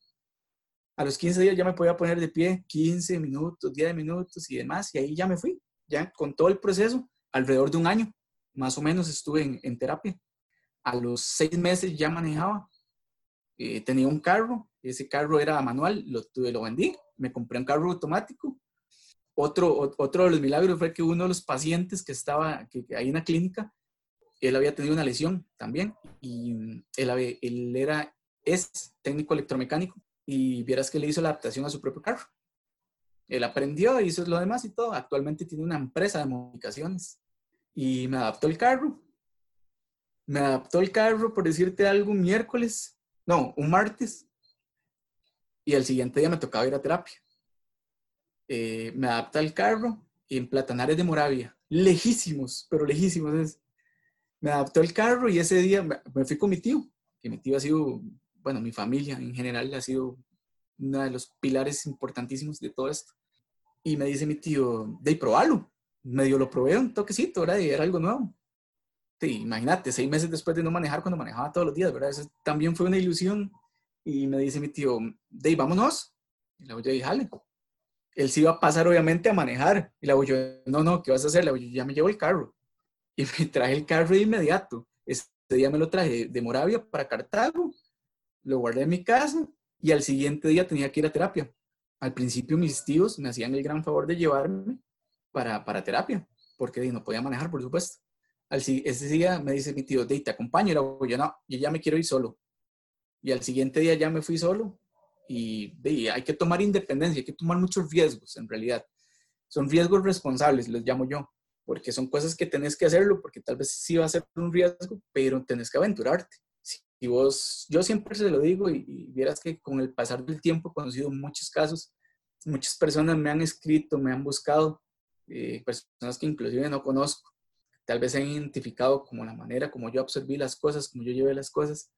A los 15 días ya me podía poner de pie 15 minutos, 10 minutos y demás, y ahí ya me fui, ya con todo el proceso, alrededor de un año más o menos estuve en, terapia. A los seis meses ya manejaba. Eh, tenía un carro, ese carro era manual, lo, tuve, lo vendí, me compré un carro automático. Otro, otro de los milagros fue que uno de los pacientes que estaba que, ahí en la clínica, él había tenido una lesión también y él, él era, es técnico electromecánico y vieras que le hizo la adaptación a su propio carro. Él aprendió, hizo lo demás y todo. Actualmente tiene una empresa de modificaciones y me adaptó el carro. Me adaptó el carro, por decirte algo, un miércoles, no, un martes. Y el siguiente día me tocaba ir a terapia. Eh, me adapta el carro en Platanares de Moravia, lejísimos, pero lejísimos. me adaptó el carro y ese día me, fui con mi tío, que mi tío ha sido, bueno, mi familia en general ha sido uno de los pilares importantísimos de todo esto. Y me dice mi tío, de probarlo medio lo probé un toquecito, ¿verdad? Y era algo nuevo. Sí, imagínate, seis meses después de no manejar cuando manejaba todos los días, ¿verdad? Eso también fue una ilusión. Y me dice mi tío, Dave, vámonos. Y le voy a decir, Él sí iba a pasar, obviamente, a manejar. Y le voy yo, no, no, ¿qué vas a hacer? Le voy ya me llevo el carro. Y me traje el carro de inmediato. Ese día me lo traje de Moravia para Cartago. Lo guardé en mi casa. Y al siguiente día tenía que ir a terapia. Al principio mis tíos me hacían el gran favor de llevarme para, para terapia, porque no podía manejar, por supuesto. Al, ese día me dice mi tío, te acompaño, y yo no, yo ya me quiero ir solo. Y al siguiente día ya me fui solo y de, hay que tomar independencia, hay que tomar muchos riesgos en realidad. Son riesgos responsables, los llamo yo, porque son cosas que tenés que hacerlo, porque tal vez sí va a ser un riesgo, pero tenés que aventurarte. Si vos, yo siempre se lo digo y, vieras que con el pasar del tiempo he conocido muchos casos, muchas personas me han escrito, me han buscado eh, personas que inclusive no conozco, tal vez se han identificado como la manera como yo absorbí las cosas, como yo llevé las cosas,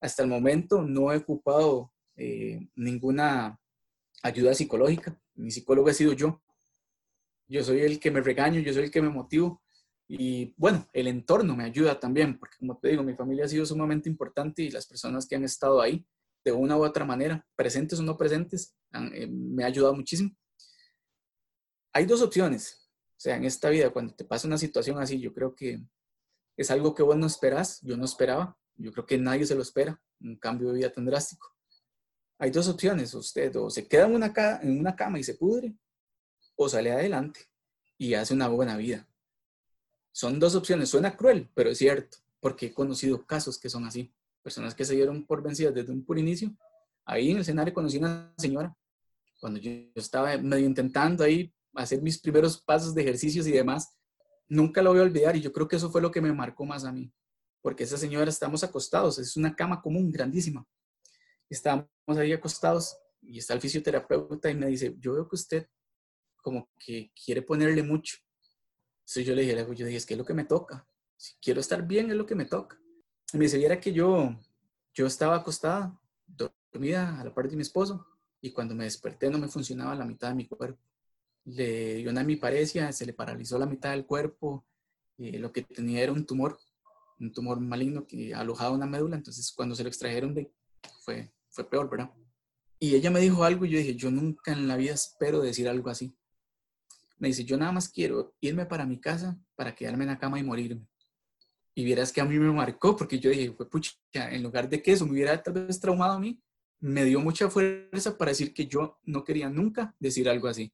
hasta el momento no he ocupado eh, ninguna ayuda psicológica. Mi psicólogo ha sido yo. Yo soy el que me regaño, yo soy el que me motivo. Y bueno, el entorno me ayuda también, porque como te digo, mi familia ha sido sumamente importante y las personas que han estado ahí, de una u otra manera, presentes o no presentes, eh, me ha ayudado muchísimo. Hay dos opciones. O sea, en esta vida, cuando te pasa una situación así, yo creo que es algo que vos no esperás, yo no esperaba, yo creo que nadie se lo espera, un cambio de vida tan drástico. Hay dos opciones, usted o se queda en una, en una cama y se pudre, o sale adelante y hace una buena vida. Son dos opciones, suena cruel, pero es cierto, porque he conocido casos que son así, personas que se dieron por vencidas desde un puro inicio. Ahí en el escenario conocí una señora, cuando yo estaba medio intentando ahí hacer mis primeros pasos de ejercicios y demás, nunca lo voy a olvidar y yo creo que eso fue lo que me marcó más a mí, porque esa señora estamos acostados, es una cama común, grandísima. Estábamos ahí acostados y está el fisioterapeuta y me dice, yo veo que usted como que quiere ponerle mucho. Entonces yo le dije, yo dije, es que es lo que me toca. Si quiero estar bien, es lo que me toca. Y me dice, viera que yo, yo estaba acostada, dormida a la par de mi esposo, y cuando me desperté no me funcionaba la mitad de mi cuerpo le dio una hemiparesia, se le paralizó la mitad del cuerpo, eh, lo que tenía era un tumor, un tumor maligno que alojaba una médula, entonces cuando se lo extrajeron fue, fue peor, ¿verdad? Y ella me dijo algo y yo dije, yo nunca en la vida espero decir algo así. Me dice, yo nada más quiero irme para mi casa para quedarme en la cama y morirme. Y vieras que a mí me marcó, porque yo dije, fue pucha, en lugar de que eso me hubiera tal vez traumado a mí, me dio mucha fuerza para decir que yo no quería nunca decir algo así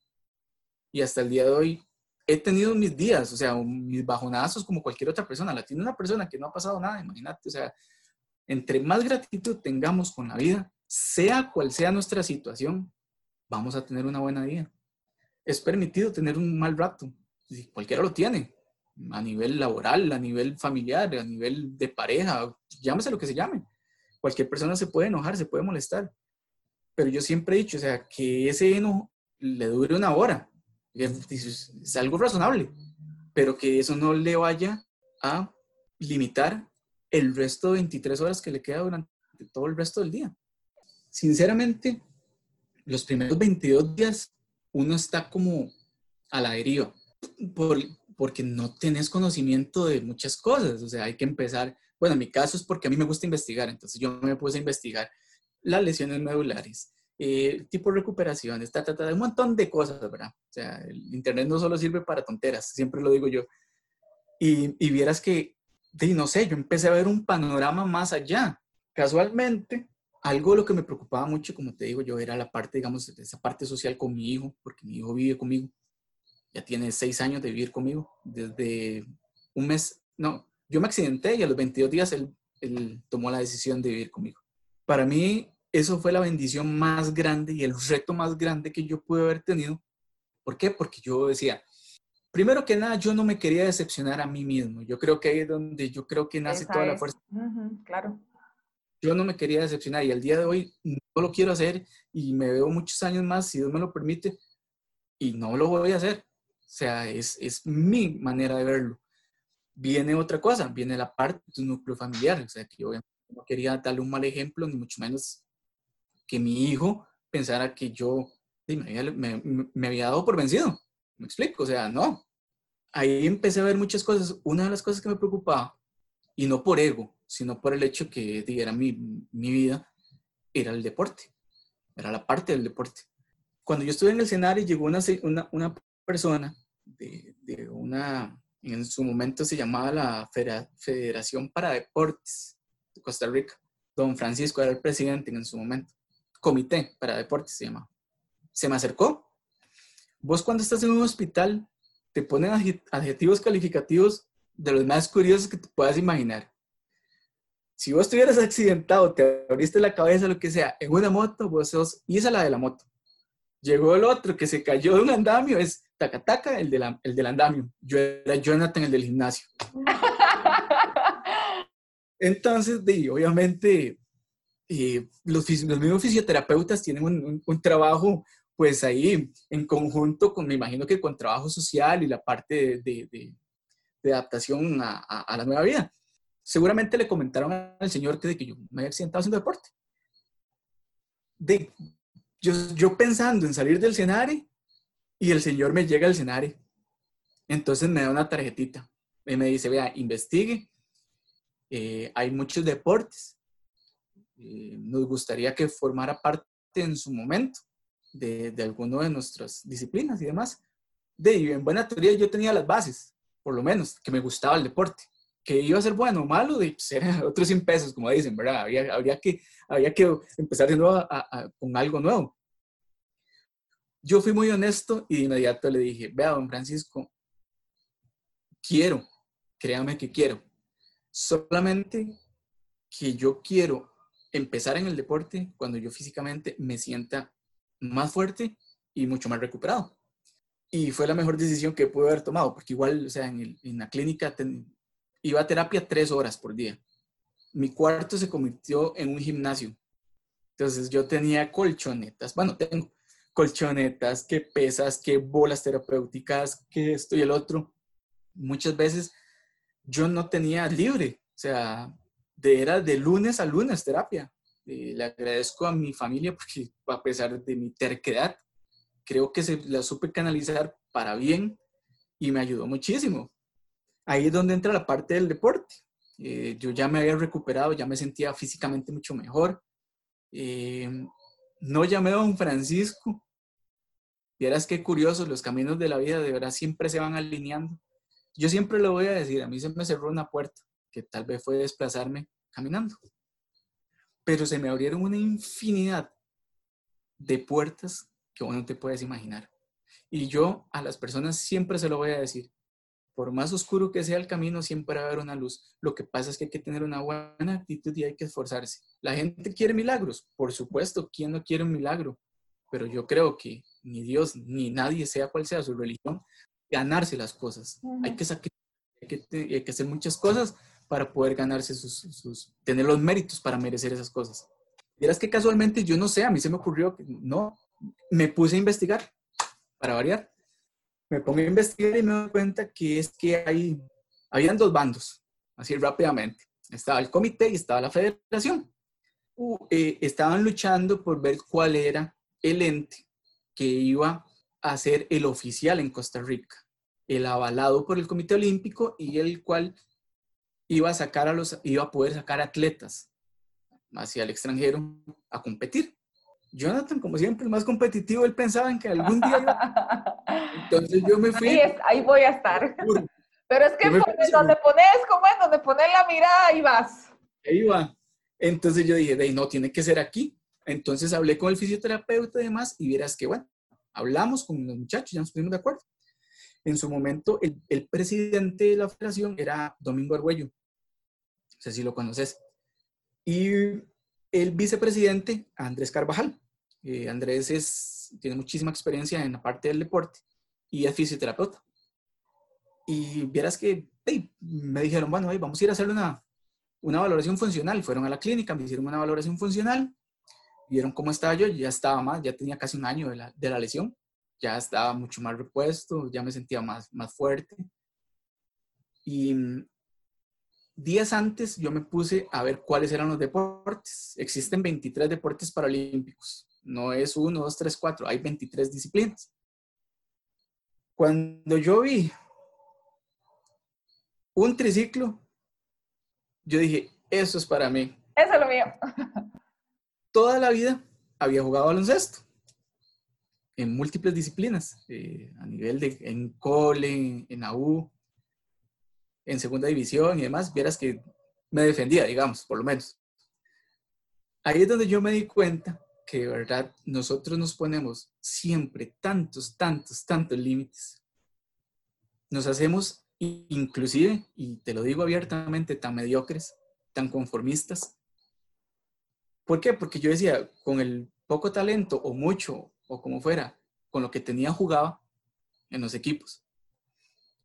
y hasta el día de hoy he tenido mis días, o sea, mis bajonazos como cualquier otra persona. La tiene una persona que no ha pasado nada, imagínate, o sea, entre más gratitud tengamos con la vida, sea cual sea nuestra situación, vamos a tener una buena vida. Es permitido tener un mal rato, cualquiera lo tiene, a nivel laboral, a nivel familiar, a nivel de pareja, llámese lo que se llame. Cualquier persona se puede enojar, se puede molestar. Pero yo siempre he dicho, o sea, que ese enojo le dure una hora, es, algo razonable, pero que eso no le vaya a limitar el resto de 23 horas que le queda durante todo el resto del día. Sinceramente, los primeros 22 días uno está como a la deriva, por, porque no tenés conocimiento de muchas cosas, o sea, hay que empezar, bueno, en mi caso es porque a mí me gusta investigar, entonces yo me puse a investigar las lesiones medulares, eh, tipo de recuperación, está ta, un montón de cosas, ¿verdad? O sea, el Internet no solo sirve para tonteras, siempre lo digo yo. Y, y vieras que, no sé, yo empecé a ver un panorama más allá. Casualmente, algo de lo que me preocupaba mucho, como te digo yo, era la parte, digamos, esa parte social con mi hijo, porque mi hijo vive conmigo. Ya tiene seis años de vivir conmigo. Desde un mes, no, yo me accidenté y a los 22 días él, él tomó la decisión de vivir conmigo. Para mí, eso fue la bendición más grande y el reto más grande que yo pude haber tenido. ¿Por qué? Porque yo decía, primero que nada, yo no me quería decepcionar a mí mismo. Yo creo que ahí es donde yo creo que nace toda la fuerza. claro. Yo no me quería decepcionar y al día de hoy no lo quiero hacer y me veo muchos años más, si Dios me lo permite, y no lo voy a hacer. O sea, es, es mi manera de verlo. Viene otra cosa, viene la parte de tu núcleo familiar. O sea, que yo no quería darle un mal ejemplo, ni mucho menos que mi hijo pensara que yo me había, me, había dado por vencido. ¿Me explico? O sea, no. Ahí empecé a ver muchas cosas. Una de las cosas que me preocupaba, y no por ego, sino por el hecho que era mi, mi vida, era el deporte. Era la parte del deporte. Cuando yo estuve en el escenario, llegó una, una, una persona de, de, una, en su momento se llamaba la Federación para Deportes de Costa Rica. Don Francisco era el presidente en su momento comité para deportes, se llama. Se me acercó. Vos cuando estás en un hospital te ponen adjetivos calificativos de los más curiosos que te puedas imaginar. Si vos estuvieras accidentado, te abriste la cabeza, lo que sea, en una moto, vos sos, y es la de la moto. Llegó el otro que se cayó de un andamio, es Tacataca, el, de el del andamio. Yo era Jonathan, el del gimnasio. Entonces, de, obviamente, eh, los, los, mismos fisioterapeutas tienen un, trabajo, pues ahí en conjunto con, me imagino que con trabajo social y la parte de, de, adaptación a, la nueva vida. seguramente le comentaron al señor que, de que yo me había accidentado haciendo deporte. De, yo, pensando en salir del escenario y el señor me llega al escenario. Entonces me da una tarjetita y me dice, vea, investigue. Eh, hay muchos deportes. Eh, nos gustaría que formara parte en su momento de, de alguno de nuestras disciplinas y demás. De, en buena teoría yo tenía las bases, por lo menos, que me gustaba el deporte. Que iba a ser bueno o malo, de pues, otros 100 pesos, como dicen, ¿verdad? Había, habría, que, había que empezar de nuevo con algo nuevo. Yo fui muy honesto y de inmediato le dije, vea, don Francisco, quiero, créame que quiero. Solamente que yo quiero empezar en el deporte cuando yo físicamente me sienta más fuerte y mucho más recuperado. Y fue la mejor decisión que pude haber tomado, porque igual, o sea, en, la clínica iba a terapia tres horas por día. Mi cuarto se convirtió en un gimnasio. Entonces yo tenía colchonetas, bueno, tengo colchonetas, que pesas, que bolas terapéuticas, que esto y el otro. Muchas veces yo no tenía libre, o sea, de, era de lunes a lunes terapia. Eh, le agradezco a mi familia porque a pesar de mi terquedad, creo que se la supe canalizar para bien y me ayudó muchísimo. Ahí es donde entra la parte del deporte. Eh, yo ya me había recuperado, ya me sentía físicamente mucho mejor. Eh, no llamé a don Francisco. Vieras qué curioso, los caminos de la vida de verdad siempre se van alineando. Yo siempre lo voy a decir, a mí se me cerró una puerta, que tal vez fue desplazarme caminando. Pero se me abrieron una infinidad de puertas que uno te puedes imaginar. Y yo a las personas siempre se lo voy a decir. Por más oscuro que sea el camino, siempre va a haber una luz. Lo que pasa es que hay que tener una buena actitud y hay que esforzarse. La gente quiere milagros, por supuesto, ¿quién no quiere un milagro? Pero yo creo que ni Dios ni nadie, sea cual sea su religión, ganarse las cosas. Hay que hay que, hay que hacer muchas cosas para poder ganarse sus, sus, tener los méritos para merecer esas cosas. Vieras que casualmente yo no sé, a mí se me ocurrió que no, me puse a investigar para variar. Me pongo a investigar y me doy cuenta que es que hay, habían dos bandos, así rápidamente. Estaba el comité y estaba la federación. Eh, estaban luchando por ver cuál era el ente que iba a ser el oficial en Costa Rica, el avalado por el Comité Olímpico y el cual iba a sacar a los, iba a poder sacar atletas hacia el extranjero a competir. Jonathan, como siempre, el más competitivo, él pensaba en que algún día iba... Entonces yo me fui. Ahí, ahí voy a estar. Pero es que donde pones, ¿cómo es? Donde pones la mirada, ahí vas. Ahí va. Entonces yo dije, no, tiene que ser aquí. Entonces hablé con el fisioterapeuta y demás, y vieras que, bueno, hablamos con los muchachos, ya nos pusimos de acuerdo. En su momento, el, el presidente de la federación era Domingo Argüello. No sé si lo conoces. Y el vicepresidente, Andrés Carvajal. Eh, Andrés es, tiene muchísima experiencia en la parte del deporte y es fisioterapeuta. Y vieras que me dijeron, bueno, vamos a ir a hacer una, una valoración funcional. Fueron a la clínica, me hicieron una valoración funcional, vieron cómo estaba yo, ya estaba más, ya tenía casi un año de la, de la lesión, ya estaba mucho más repuesto, ya me sentía más, más fuerte. Y días antes yo me puse a ver cuáles eran los deportes. Existen 23 deportes paralímpicos. No es uno, dos, tres, cuatro. Hay 23 disciplinas. Cuando yo vi un triciclo, yo dije, eso es para mí. Eso es lo mío. Toda la vida había jugado baloncesto en múltiples disciplinas, eh, a nivel de en cole, en AU, en segunda división y demás, vieras que me defendía, digamos, por lo menos. Ahí es donde yo me di cuenta que de verdad nosotros nos ponemos siempre tantos, tantos, tantos límites. Nos hacemos inclusive, y te lo digo abiertamente, tan mediocres, tan conformistas. ¿Por qué? Porque yo decía, con el poco talento o mucho o como fuera, con lo que tenía jugaba en los equipos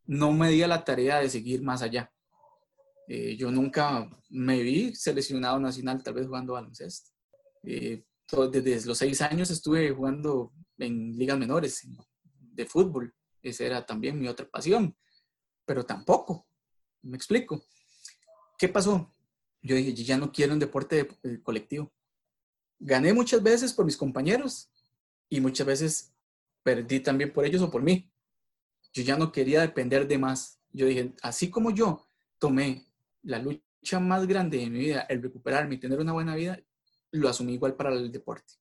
no me di a la tarea de seguir más allá. Eh, yo nunca me vi seleccionado nacional, tal vez jugando baloncesto. Eh, desde los seis años estuve jugando en ligas menores de fútbol. Esa era también mi otra pasión, pero tampoco, me explico. ¿qué pasó? Yo dije, ya no quiero un deporte eh, colectivo. Gané muchas veces por mis compañeros y muchas veces perdí también por ellos o por mí. Yo ya no quería depender de más. Yo dije, así como yo tomé la lucha más grande de mi vida, el recuperarme y tener una buena vida, lo asumí igual para el deporte.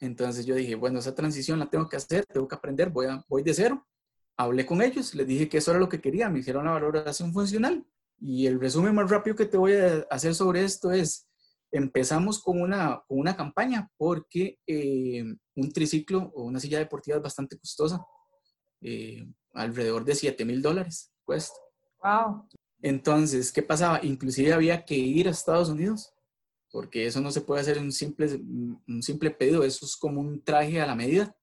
Entonces yo dije, bueno, esa transición la tengo que hacer, tengo que aprender, voy, a, voy de cero. Hablé con ellos, les dije que eso era lo que quería, me hicieron la valoración funcional. Y el resumen más rápido que te voy a hacer sobre esto es, empezamos con una, con una campaña porque eh, un triciclo o una silla deportiva es bastante costosa, eh, alrededor de 7 mil dólares cuesta. Wow. Entonces, ¿qué pasaba? Inclusive había que ir a Estados Unidos, porque eso no se puede hacer en un simple, un simple pedido, eso es como un traje a la medida.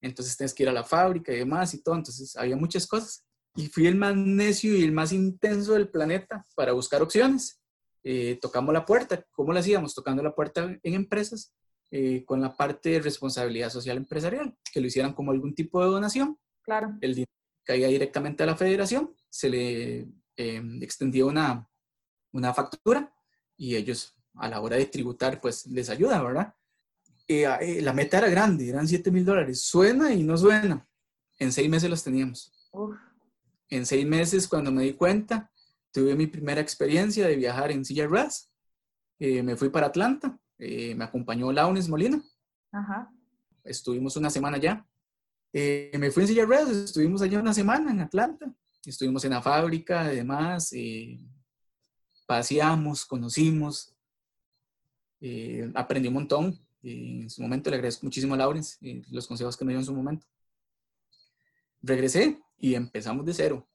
Entonces tienes que ir a la fábrica y demás y todo, entonces había muchas cosas. Y fui el más necio y el más intenso del planeta para buscar opciones. Eh, tocamos la puerta. ¿Cómo lo hacíamos? Tocando la puerta en empresas eh, con la parte de responsabilidad social empresarial, que lo hicieran como algún tipo de donación. Claro. El dinero caía directamente a la federación, se le eh, extendía una, una factura y ellos a la hora de tributar pues les ayuda, ¿verdad? la meta era grande, eran 7 mil dólares. Suena y no suena. En seis meses los teníamos. En seis meses, cuando me di cuenta, tuve mi primera experiencia de viajar en silla ruedas. Eh, me fui para Atlanta, eh, me acompañó Launes Molina. Ajá. Estuvimos una semana allá. Eh, me fui en silla ruedas, estuvimos allá una semana en Atlanta. Estuvimos en la fábrica, además, paseamos, conocimos, aprendí un montón. en su momento le agradezco muchísimo a Laurens los consejos que me dio en su momento. Regresé y empezamos de cero.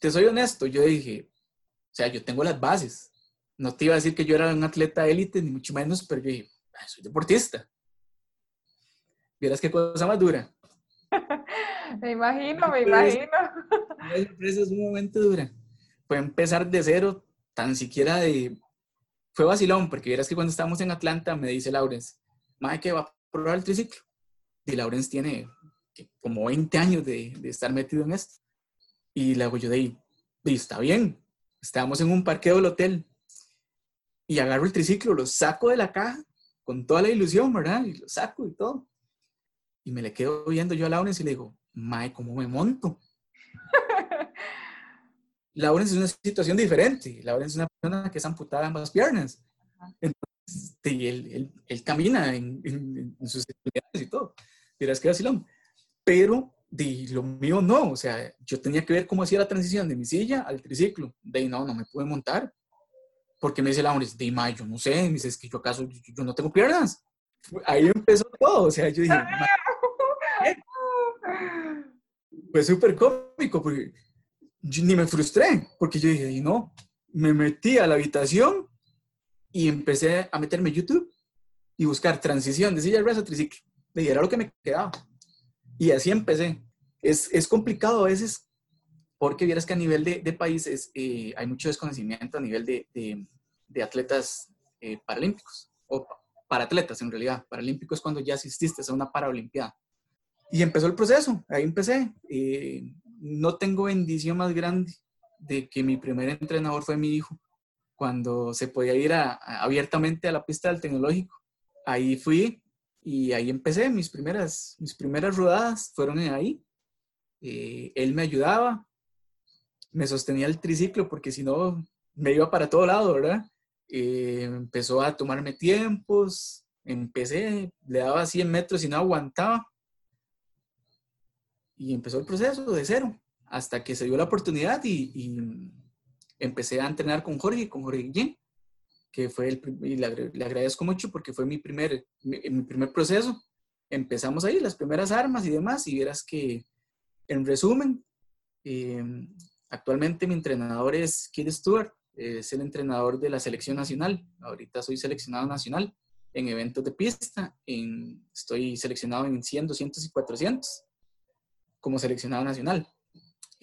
Te soy honesto, yo dije, o sea, yo tengo las bases. No te iba a decir que yo era un atleta élite, ni mucho menos, pero yo dije, soy deportista. Vieras qué cosa más dura. me imagino, me imagino. La es un momento dura. Fue empezar de cero, tan siquiera de... Fue vacilón, porque vieras que cuando estábamos en Atlanta me dice Laurens, madre que va a probar el triciclo. Y Laurens tiene como 20 años de, de estar metido en esto. Y le hago yo de ahí, está bien, estábamos en un parqueo del hotel y agarro el triciclo, lo saco de la caja con toda la ilusión, ¿verdad? Y lo saco y todo. Y me le quedo viendo yo a Laurence y le digo, Mae, ¿cómo me monto? Laurence es una situación diferente. Laurence es una que es amputada ambas piernas. Entonces, él, él, camina en, sus actividades y todo. Dirás que vacilón. Pero de lo mío no, o sea, yo tenía que ver cómo hacía la transición de mi silla al triciclo. De ahí no, no me pude montar. Porque me dice la hombre, de ma, yo no sé, me dice, es que yo acaso, yo, no tengo piernas. Ahí empezó todo, o sea, yo dije, fue súper cómico, porque ni me frustré, porque yo dije, y no, me metí a la habitación y empecé a meterme en YouTube y buscar transición de silla de a triciclo. Y era lo que me quedaba. Y así empecé. Es, es complicado a veces porque vieras que a nivel de, de países eh, hay mucho desconocimiento a nivel de, de, atletas eh, paralímpicos o para atletas en realidad. Paralímpicos cuando ya asististe a una paraolimpiada. Y empezó el proceso, ahí empecé. Eh, no tengo bendición más grande de que mi primer entrenador fue mi hijo, cuando se podía ir abiertamente a la pista del tecnológico. Ahí fui, y ahí empecé, mis primeras, mis primeras rodadas fueron ahí. Eh, él me ayudaba, me sostenía el triciclo porque si no me iba para todo lado, ¿verdad? Eh, empezó a tomarme tiempos, empecé, le daba 100 metros y no aguantaba. Y empezó el proceso de cero, hasta que se dio la oportunidad y, y empecé a entrenar con Jorge, con Jorge Guillén que fue el, y le, agradezco mucho porque fue mi primer, mi, primer proceso. Empezamos ahí, las primeras armas y demás, y verás que, en resumen, em, actualmente mi entrenador es Kid Stewart, es el entrenador de la selección nacional. Ahorita soy seleccionado nacional en eventos de pista, en, estoy seleccionado en 100, 200 y 400 como seleccionado nacional.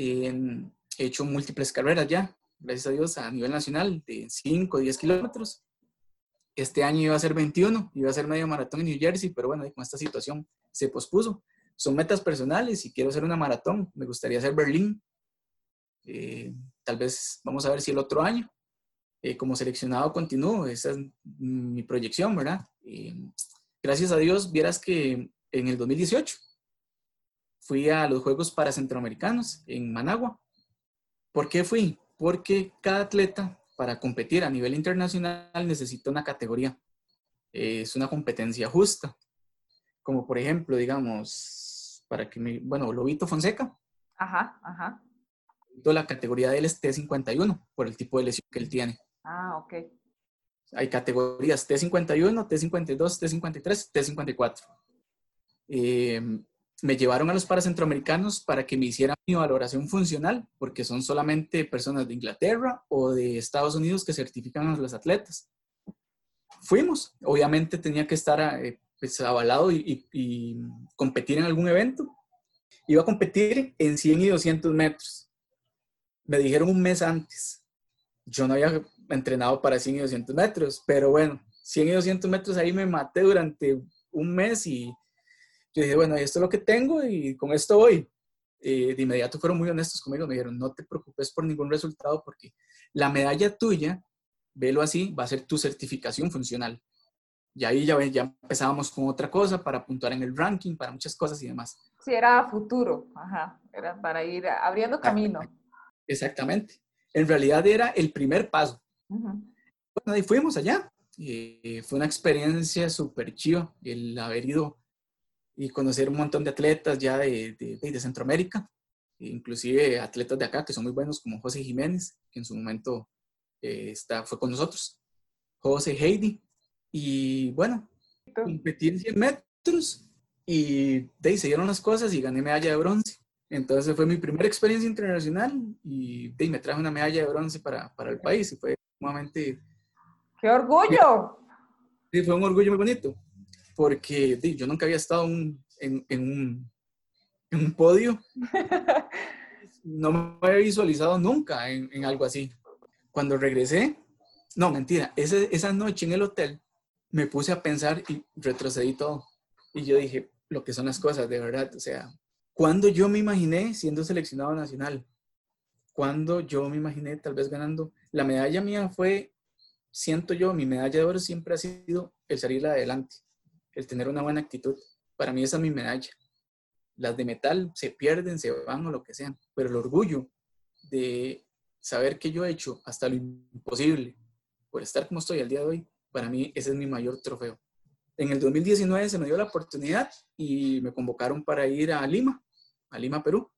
He hecho múltiples carreras ya, gracias a Dios, a nivel nacional de 5 o 10 kilómetros. Este año iba a ser 21, iba a ser medio maratón en New Jersey, pero bueno, con esta situación se pospuso. Son metas personales y quiero hacer una maratón. Me gustaría hacer Berlín. Eh, tal vez vamos a ver si el otro año. eh, como seleccionado continúo, esa es mi proyección, ¿verdad? gracias a Dios, vieras que en el 2018 fui a los Juegos para Centroamericanos en Managua. ¿Por qué fui? Porque cada atleta para competir a nivel internacional necesita una categoría. Es una competencia justa. Como por ejemplo, digamos, para que me, bueno, Lobito Fonseca. Ajá, ajá. La categoría de él es T51 por el tipo de lesión que él tiene. Ah, ok. Hay categorías T51, T52, T53, T54. Me llevaron a los paracentroamericanos para que me hicieran mi valoración funcional, porque son solamente personas de Inglaterra o de Estados Unidos que certifican a los atletas. Fuimos, obviamente tenía que estar eh, pues, avalado y, y competir en algún evento. Iba a competir en 100 y 200 metros. Me dijeron un mes antes. Yo no había entrenado para 100 y 200 metros, pero bueno, 100 y 200 metros ahí me maté durante un mes y yo dije, bueno, esto es lo que tengo y con esto voy. Eh, de inmediato fueron muy honestos conmigo, me dijeron, no te preocupes por ningún resultado porque la medalla tuya, velo así, va a ser tu certificación funcional. Y ahí ya, ya empezábamos con otra cosa para puntuar en el ranking, para muchas cosas y demás. Sí, era futuro, ajá, era para ir abriendo camino. Exactamente. En realidad era el primer paso. Bueno, ahí fuimos allá. y fue una experiencia súper chiva el haber ido y conocer un montón de atletas ya de, de, de, Centroamérica, inclusive atletas de acá que son muy buenos como José Jiménez, que en su momento eh, está, fue con nosotros, José Heidi, y bueno, competí en 100 metros y de ahí se dieron las cosas y gané medalla de bronce. Entonces fue mi primera experiencia internacional y de ahí me traje una medalla de bronce para, para el país y fue sumamente... ¡Qué orgullo! Sí, fue un orgullo muy bonito porque yo nunca había estado en, en, un, en, un, podio. No me había visualizado nunca en, en, algo así. Cuando regresé, no, mentira, ese, esa noche en el hotel me puse a pensar y retrocedí todo. Y yo dije, lo que son las cosas, de verdad, o sea, cuando yo me imaginé siendo seleccionado nacional, cuando yo me imaginé tal vez ganando, la medalla mía fue, siento yo, mi medalla de oro siempre ha sido el salir adelante el tener una buena actitud. Para mí esa es mi medalla. Las de metal se pierden, se van o lo que sean, pero el orgullo de saber que yo he hecho hasta lo imposible por estar como estoy al día de hoy, para mí ese es mi mayor trofeo. En el 2019 se me dio la oportunidad y me convocaron para ir a Lima, a Lima, Perú.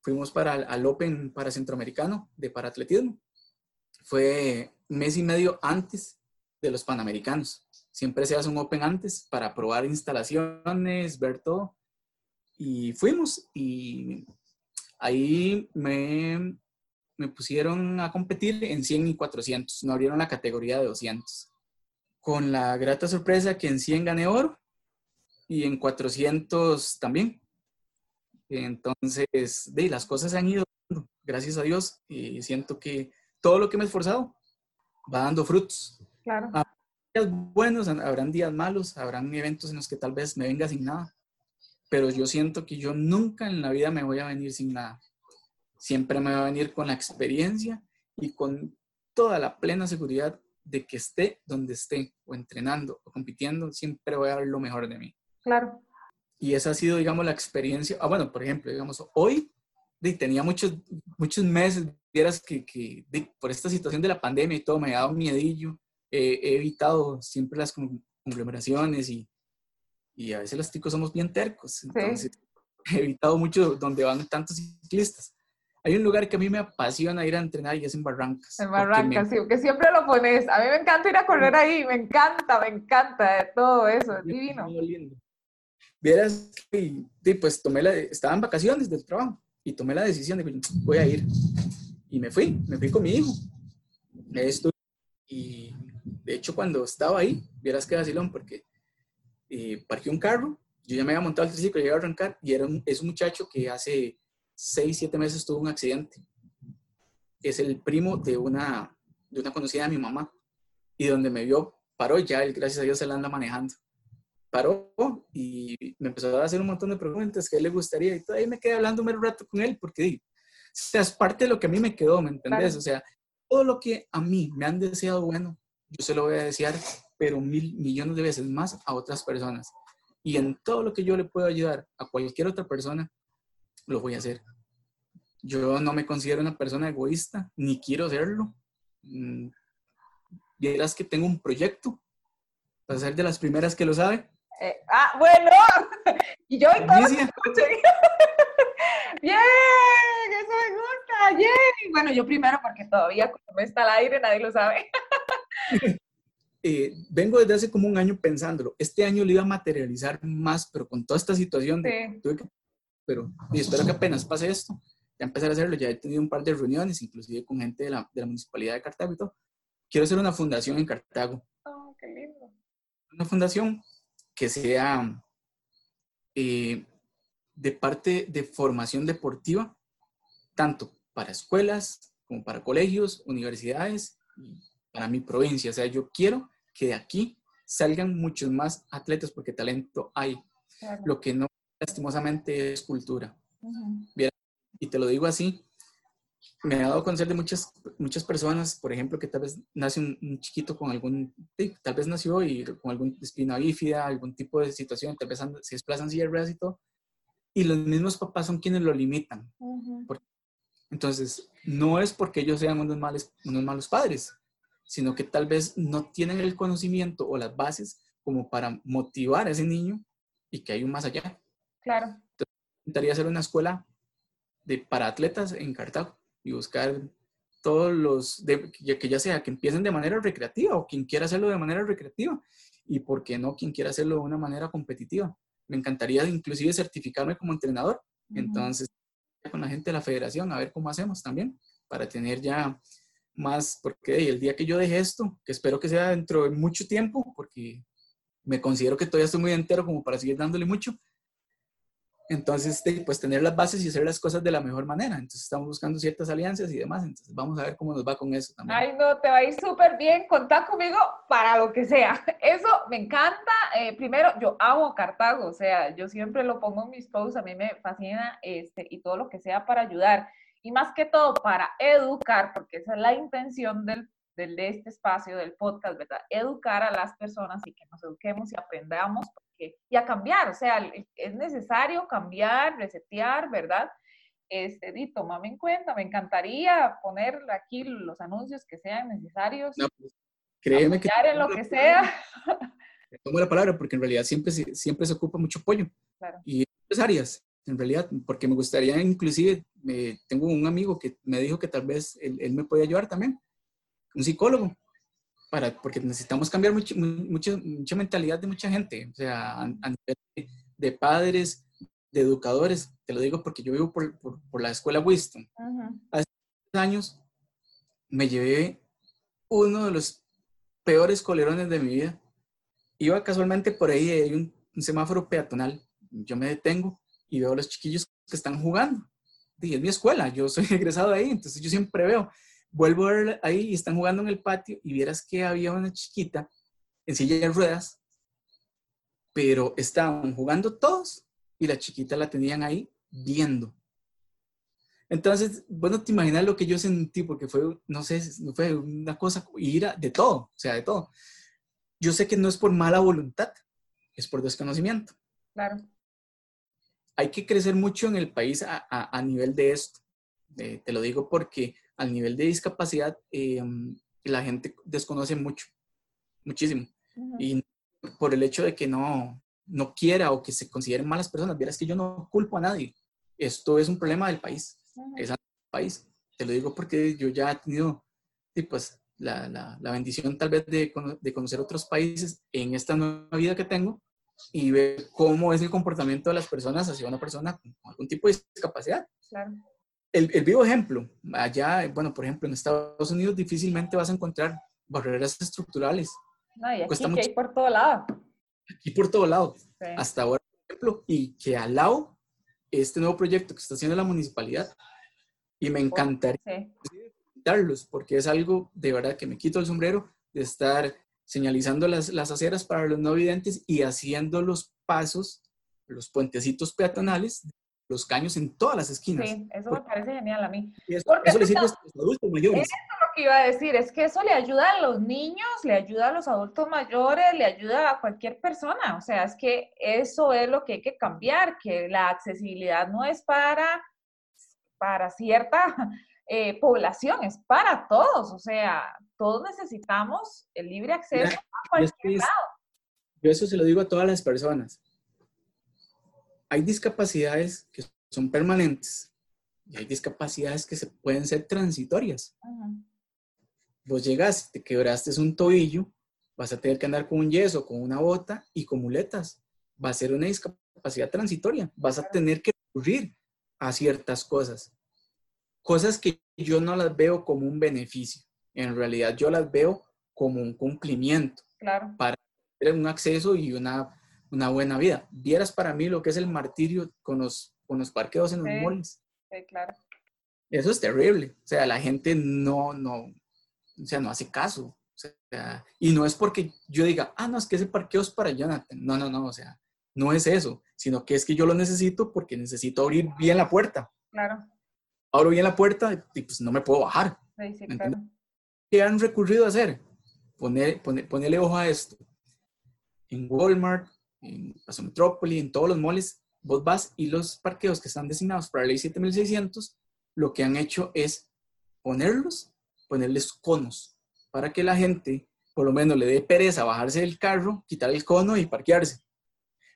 Fuimos para al Open para Centroamericano de paratletismo. Fue mes y medio antes de los Panamericanos. Siempre se hace un Open antes para probar instalaciones, ver todo. Y fuimos y ahí me, me pusieron a competir en 100 y 400. No abrieron la categoría de 200. Con la grata sorpresa que en 100 gané oro y en 400 también. Entonces, de, las cosas se han ido, gracias a Dios, y siento que todo lo que me he esforzado va dando frutos. Claro. Ah, días buenos, habrán días malos, habrán eventos en los que tal vez me venga sin nada, pero yo siento que yo nunca en la vida me voy a venir sin nada. Siempre me va a venir con la experiencia y con toda la plena seguridad de que esté donde esté, o entrenando o compitiendo, siempre voy a dar lo mejor de mí. Claro. Y esa ha sido, digamos, la experiencia. Ah, bueno, por ejemplo, digamos, hoy tenía muchos, muchos meses, vieras que, que por esta situación de la pandemia y todo, me ha dado miedillo he evitado siempre las conglomeraciones y, y, a veces los chicos somos bien tercos. Entonces, he evitado mucho donde van tantos ciclistas. Hay un lugar que a mí me apasiona ir a entrenar y es en Barrancas. En Barrancas, sí, que siempre lo pones. A mí me encanta ir a correr ahí, me encanta, me encanta todo eso, es divino. Lindo. Vieras que, pues tomé la, estaba en vacaciones del trabajo y tomé la decisión de que voy a ir. Y me fui, me fui con mi hijo. Estuve y de hecho, cuando estaba ahí, vieras que vacilón, porque eh, parqué un carro, yo ya me había montado el triciclo, llegué a arrancar, y era un, es un muchacho que hace 6, 7 meses tuvo un accidente. Es el primo de una, de una conocida de mi mamá, y donde me vio, paró, ya él, gracias a Dios, se la anda manejando. Paró y me empezó a hacer un montón de preguntas que a él le gustaría, y todavía me quedé hablando un rato con él, porque o sea, es parte de lo que a mí me quedó, ¿me entendés? O sea, todo lo que a mí me han deseado bueno, yo se lo voy a desear, pero mil millones de veces más a otras personas. Y en todo lo que yo le puedo ayudar a cualquier otra persona, lo voy a hacer. Yo no me considero una persona egoísta, ni quiero serlo. Mm, vieras que tengo un proyecto, para ser de las primeras que lo sabe. Eh, ah, bueno, y yo y todo Bien, eso me gusta, bien. Bueno, yo primero porque todavía como está al aire nadie lo sabe. Eh, vengo desde hace como un año pensándolo. Este año lo iba a materializar más, pero con toda esta situación, pero y espero que apenas pase esto, ya empezar a hacerlo. Ya he tenido un par de reuniones, inclusive con gente de la, de la municipalidad de Cartago y todo. Quiero hacer una fundación en Cartago. Oh, qué lindo. Una fundación que sea eh, de parte de formación deportiva, tanto para escuelas como para colegios, universidades y para mi provincia. O sea, yo quiero que de aquí salgan muchos más atletas porque talento hay. Lo que no, lastimosamente, es cultura. y te lo digo así, me ha dado a conocer de muchas, muchas personas, por ejemplo, que tal vez nace un, chiquito con algún, tal vez nació y con algún espina bífida, algún tipo de situación, tal vez se desplazan silla de y todo, y los mismos papás son quienes lo limitan. Entonces, no es porque ellos sean unos, males, unos malos padres, sino que tal vez no tienen el conocimiento o las bases como para motivar a ese niño y que hay un más allá. Claro. Entonces, intentaría hacer una escuela de, para atletas en Cartago y buscar todos los, de, que ya sea que empiecen de manera recreativa o quien quiera hacerlo de manera recreativa y por qué no quien quiera hacerlo de una manera competitiva. Me encantaría inclusive certificarme como entrenador. Entonces, con la gente de la federación, a ver cómo hacemos también para tener ya más, porque el día que yo deje esto, que espero que sea dentro de mucho tiempo, porque me considero que todavía estoy muy entero como para seguir dándole mucho, entonces, pues tener las bases y hacer las cosas de la mejor manera. Entonces, estamos buscando ciertas alianzas y demás. Entonces, vamos a ver cómo nos va con eso también. Ay, no, te va a ir súper bien. Contá conmigo para lo que sea. Eso me encanta. Eh, primero, yo amo Cartago. O sea, yo siempre lo pongo en mis posts. A mí me fascina este, y todo lo que sea para ayudar. Y más que todo para educar, porque esa es la intención del del, de este espacio, del podcast, ¿verdad? Educar a las personas y que nos eduquemos y aprendamos porque, y a cambiar, o sea, es necesario cambiar, resetear, ¿verdad? Este, y tómame en cuenta, me encantaría poner aquí los anuncios que sean necesarios. No, pues, créeme que... en lo que sea. Tomo la palabra porque en realidad siempre, siempre se ocupa mucho apoyo. Claro. Y en áreas, en realidad, porque me gustaría inclusive, me, tengo un amigo que me dijo que tal vez él, él me puede ayudar también un psicólogo, para, porque necesitamos cambiar mucho, mucha mentalidad de mucha gente, o sea, a, nivel de, padres, de educadores, te lo digo porque yo vivo por, por, la escuela Winston. Hace años me llevé uno de los peores colerones de mi vida. Iba casualmente por ahí, hay un, un semáforo peatonal, yo me detengo y veo a los chiquillos que están jugando. Y es mi escuela, yo soy egresado de ahí, entonces yo siempre veo Vuelvo a ver ahí y están jugando en el patio y vieras que había una chiquita en silla de ruedas, pero estaban jugando todos y la chiquita la tenían ahí viendo. Entonces, bueno, te imaginas lo que yo sentí, porque fue, no sé, fue una cosa, ira de todo, o sea, de todo. Yo sé que no es por mala voluntad, es por desconocimiento. Claro. Hay que crecer mucho en el país a, nivel de esto. Eh, te lo digo porque al nivel de discapacidad, eh, la gente desconoce mucho, muchísimo. Y por el hecho de que no, no quiera o que se consideren malas personas, vieras que yo no culpo a nadie. Esto es un problema del país, es del país. Te lo digo porque yo ya he tenido pues, la, la, la bendición tal vez de, de, conocer otros países en esta nueva vida que tengo y ver cómo es el comportamiento de las personas hacia una persona con algún tipo de discapacidad. Claro el, vivo ejemplo, allá, bueno, por ejemplo, en Estados Unidos difícilmente vas a encontrar barreras estructurales. No, y aquí que hay por todo lado. Aquí por todo lado. Hasta ahora, por ejemplo, y que al lado, este nuevo proyecto que está haciendo la municipalidad, y me encantaría sí. porque es algo de verdad que me quito el sombrero de estar señalizando las, las aceras para los no videntes y haciendo los pasos, los puentecitos peatonales los caños en todas las esquinas. Sí, eso me parece genial a mí. eso, le sirve a los adultos mayores. Eso es lo que iba a decir, es que eso le ayuda a los niños, le ayuda a los adultos mayores, le ayuda a cualquier persona. O sea, es que eso es lo que hay que cambiar, que la accesibilidad no es para, para cierta eh, población, es para todos. O sea, todos necesitamos el libre acceso a cualquier lado. Yo eso se lo digo a todas las personas. Hay discapacidades que son permanentes y hay discapacidades que se pueden ser transitorias. Vos llegas, te quebraste un tobillo, vas a tener que andar con un yeso, con una bota y con muletas. Va a ser una discapacidad transitoria. Vas a tener que recurrir a ciertas cosas. Cosas que yo no las veo como un beneficio. En realidad yo las veo como un cumplimiento claro. para tener un acceso y una, una buena vida. Vieras para mí lo que es el martirio con los, con los parqueos en los malls claro. Eso es terrible. O sea, la gente no, no, o sea, no hace caso. O sea, y no es porque yo diga, ah, no, es que ese parqueo es para Jonathan. No, no, no, o sea, no es eso, sino que es que yo lo necesito porque necesito abrir bien la puerta. Claro. Abro bien la puerta y pues no me puedo bajar. Sí, sí, claro. ¿Qué han recurrido a hacer? Poner, poner, ponerle ojo a esto. En Walmart, en Paso Metrópoli, en todos los moles, vos vas y los parqueos que están designados para la ley 7600, lo que han hecho es ponerlos, ponerles conos, para que la gente por lo menos le dé pereza bajarse del carro, quitar el cono y parquearse.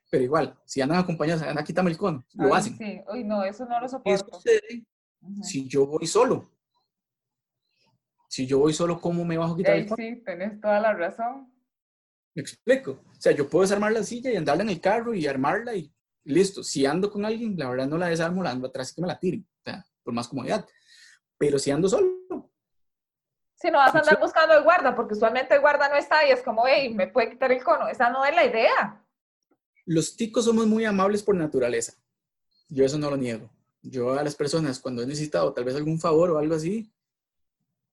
Pero igual, si andan acompañados, andan, quítame el cono, lo hacen. Sí, Uy, no, eso no lo soporto. si yo voy solo? Si yo voy solo, ¿cómo me bajo a quitar el cono? Sí, tenés toda la razón. Me explico. O sea, yo puedo desarmar la silla y andarla en el carro y armarla y listo, si ando con alguien, la verdad no la desarmo, la ando atrás y que me la tire, o sea, por más comodidad. Pero si ando solo. Si no vas a andar buscando el guarda, porque usualmente el guarda no está y es como, hey, me puede quitar el cono. Esa no es la idea. Los ticos somos muy amables por naturaleza. Yo eso no lo niego. Yo a las personas, cuando he necesitado tal vez algún favor o algo así,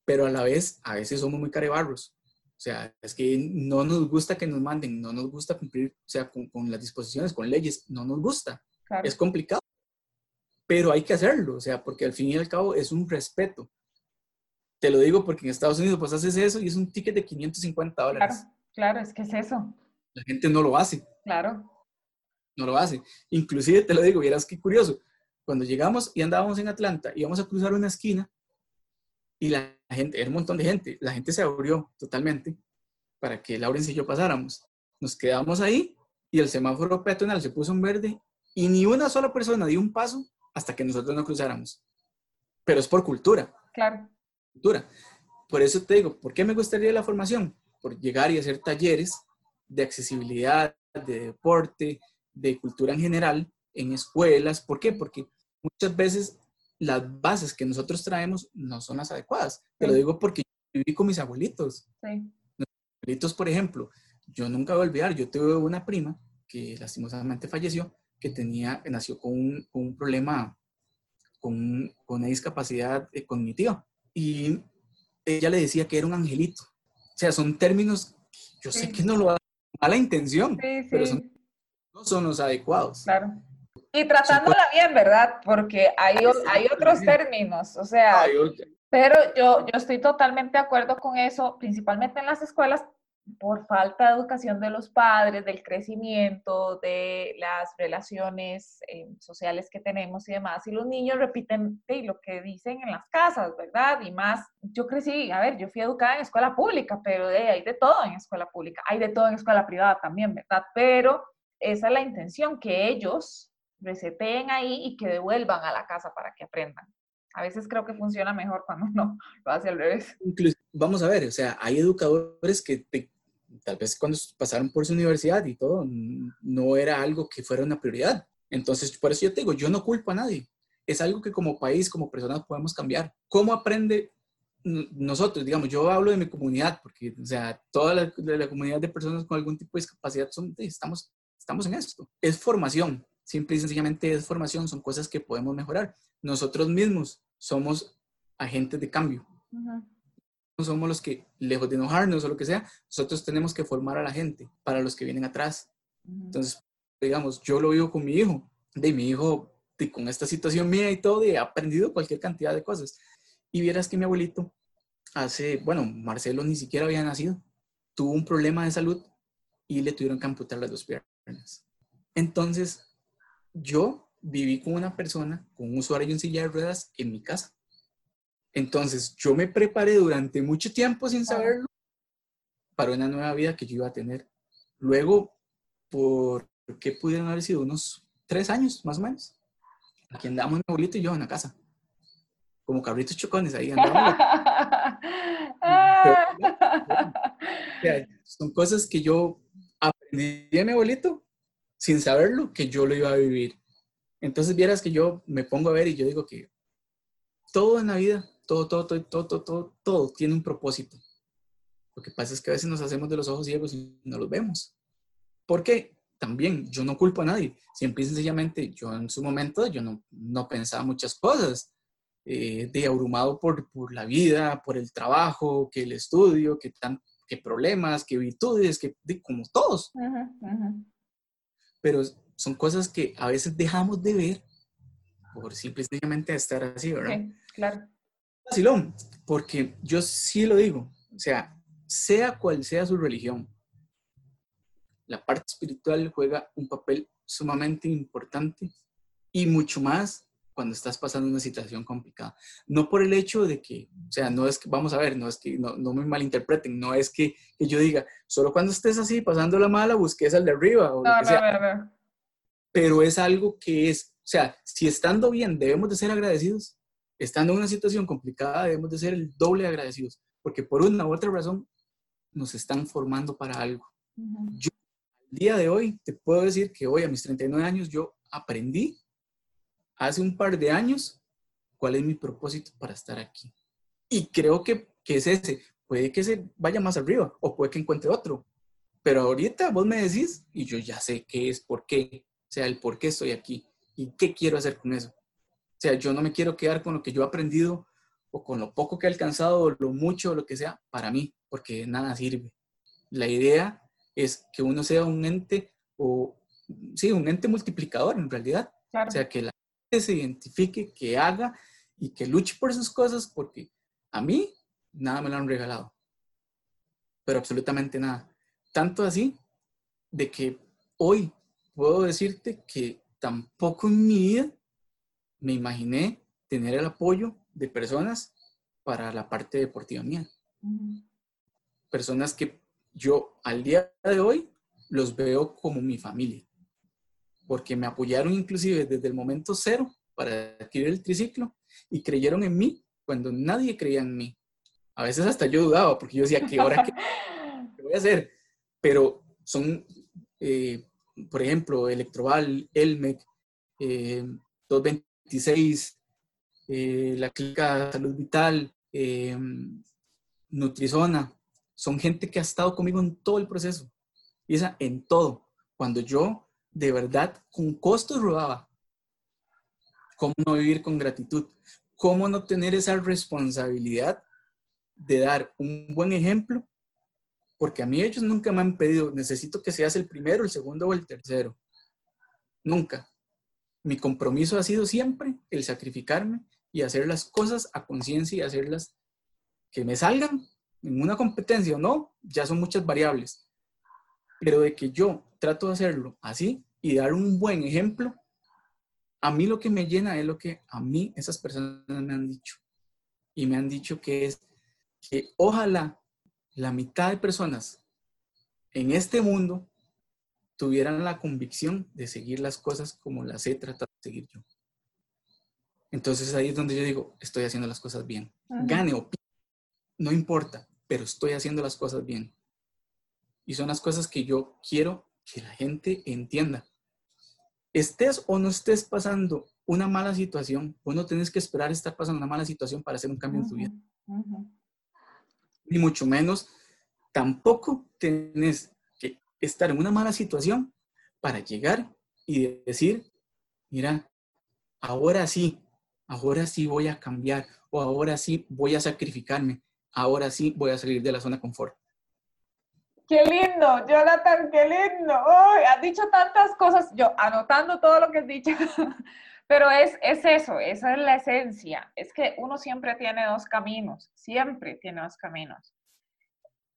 pero a la vez, a veces somos muy carebarros. O sea, es que no nos gusta que nos manden, no nos gusta cumplir, o sea, con, las disposiciones, con leyes, no nos gusta. Es complicado, pero hay que hacerlo, o sea, porque al fin y al cabo es un respeto. Te lo digo porque en Estados Unidos pues haces eso y es un ticket de 550 dólares. Claro, claro, es que es eso. La gente no lo hace. Claro. No lo hace. Inclusive te lo digo, vieras qué curioso. Cuando llegamos y andábamos en Atlanta, íbamos a cruzar una esquina y la gente, era un montón de gente, la gente se abrió totalmente para que Laurence y yo pasáramos. Nos quedamos ahí y el semáforo peatonal se puso en verde y ni una sola persona dio un paso hasta que nosotros no cruzáramos. Pero es por cultura. Claro. Cultura. Por eso te digo, ¿por qué me gustaría la formación? Por llegar y hacer talleres de accesibilidad, de deporte, de cultura en general en escuelas. ¿Por qué? Porque muchas veces las bases que nosotros traemos no son las adecuadas. Te lo digo porque yo viví con mis abuelitos. Sí. Mis abuelitos, por ejemplo, yo nunca voy a olvidar, yo tuve una prima que lastimosamente falleció, que tenía, nació con un, con un problema, con, con, una discapacidad eh, cognitiva. Y ella le decía que era un angelito. O sea, son términos, yo sé que no lo da mala intención, pero son, no son los adecuados. Claro. Y tratándola bien, ¿verdad? Porque hay, hay otros términos, o sea, pero yo, yo estoy totalmente de acuerdo con eso, principalmente en las escuelas, por falta de educación de los padres, del crecimiento, de las relaciones eh, sociales que tenemos y demás. Y los niños repiten lo que dicen en las casas, ¿verdad? Y más, yo crecí, a ver, yo fui educada en escuela pública, pero hay de todo en escuela pública, hay de todo en escuela privada también, ¿verdad? Pero esa es la intención, que ellos reseteen ahí y que devuelvan a la casa para que aprendan. A veces creo que funciona mejor cuando uno lo hace al revés. vamos a ver, o sea, hay educadores que tal vez cuando pasaron por su universidad y todo, no era algo que fuera una prioridad. Entonces, por eso yo te digo, yo no culpo a nadie. Es algo que como país, como personas podemos cambiar. ¿Cómo aprende nosotros? Digamos, yo hablo de mi comunidad, porque, o sea, toda la, la comunidad de personas con algún tipo de discapacidad son, estamos, estamos en esto. Es formación simple y sencillamente es formación, son cosas que podemos mejorar. Nosotros mismos somos agentes de cambio. No somos los que, lejos de enojarnos o lo que sea, nosotros tenemos que formar a la gente para los que vienen atrás. Entonces, digamos, yo lo vivo con mi hijo. De mi hijo, con esta situación mía y todo, he aprendido cualquier cantidad de cosas. Y vieras que mi abuelito hace, bueno, Marcelo ni siquiera había nacido, tuvo un problema de salud y le tuvieron que amputar las dos piernas. Entonces, yo viví con una persona, con un usuario en silla de ruedas en mi casa. Entonces, yo me preparé durante mucho tiempo sin saberlo para una nueva vida que yo iba a tener. Luego, por qué pudieron haber sido unos tres años más o menos, aquí andamos mi abuelito y yo en la casa, como cabritos chocones ahí andamos. son cosas que yo aprendí de mi abuelito sin saberlo que yo lo iba a vivir. Entonces vieras que yo me pongo a ver y yo digo que todo en la vida, todo, todo, todo, todo, todo, todo, tiene un propósito. Lo que pasa es que a veces nos hacemos de los ojos ciegos y no los vemos. Porque también yo no culpo a nadie. Siempre y sencillamente yo en su momento yo no, no pensaba muchas cosas. Eh, de abrumado por, por, la vida, por el trabajo, que el estudio, que, tan, que problemas, que virtudes, que como todos. Pero son cosas que a veces dejamos de ver por simplemente estar así, ¿verdad? Claro. Vacilón, porque yo sí lo digo, o sea, sea cual sea su religión, la parte espiritual juega un papel sumamente importante y mucho más cuando estás pasando una situación complicada. No por el hecho de que, o sea, no es que, vamos a ver, no es que, no, no me malinterpreten, no es que, que, yo diga, solo cuando estés así pasando la mala busques al de arriba. O no, lo que sea. Pero es algo que es, o sea, si estando bien debemos de ser agradecidos, estando en una situación complicada debemos de ser el doble agradecidos, porque por una u otra razón nos están formando para algo. Yo, al día de hoy, te puedo decir que hoy a mis 39 años yo aprendí hace un par de años cuál es mi propósito para estar aquí. Y creo que, que es ese. Puede que se vaya más arriba o puede que encuentre otro. Pero ahorita vos me decís y yo ya sé qué es, por qué, o sea, el por qué estoy aquí y qué quiero hacer con eso. O sea, yo no me quiero quedar con lo que yo he aprendido o con lo poco que he alcanzado o lo mucho o lo que sea para mí, porque nada sirve. La idea es que uno sea un ente o, sí, un ente multiplicador en realidad. O sea, que la se identifique, que haga y que luche por sus cosas, porque a mí nada me lo han regalado. Pero absolutamente nada. Tanto así de que hoy puedo decirte que tampoco en mi vida me imaginé tener el apoyo de personas para la parte deportiva mía. Personas que yo al día de hoy los veo como mi familia porque me apoyaron inclusive desde el momento cero para adquirir el triciclo y creyeron en mí cuando nadie creía en mí. A veces hasta yo dudaba porque yo decía, ¿qué hora qué, voy a hacer? Pero son, eh, por ejemplo, Electroval, Elmec, 226, eh, eh, la Clínica Salud Vital, Nutrizona, son gente que ha estado conmigo en todo el proceso. Y esa en todo. Cuando yo de verdad con costos rodaba. ¿Cómo no vivir con gratitud? ¿Cómo no tener esa responsabilidad de dar un buen ejemplo? Porque a mí ellos nunca me han pedido, necesito que seas el primero, el segundo o el tercero. Nunca. Mi compromiso ha sido siempre el sacrificarme y hacer las cosas a conciencia y hacerlas que me salgan en una competencia o no, ya son muchas variables. Pero de que yo trato de hacerlo así y dar un buen ejemplo, a mí lo que me llena es lo que a mí esas personas me han dicho. Y me han dicho que es que ojalá la mitad de personas en este mundo tuvieran la convicción de seguir las cosas como las he tratado de seguir yo. Entonces ahí es donde yo digo, estoy haciendo las cosas bien. Gane o no importa, pero estoy haciendo las cosas bien. Y son las cosas que yo quiero que la gente entienda. Estés o no estés pasando una mala situación, vos no tenés que esperar estar pasando una mala situación para hacer un cambio en tu vida. Ni mucho menos, tampoco tenés que estar en una mala situación para llegar y decir, mira, ahora sí, ahora sí voy a cambiar o ahora sí voy a sacrificarme, ahora sí voy a salir de la zona de confort. Qué lindo, Jonathan, qué lindo. has dicho tantas cosas, yo anotando todo lo que has dicho, Pero es, es eso, esa es la esencia. Es que uno siempre tiene dos caminos, siempre tiene dos caminos.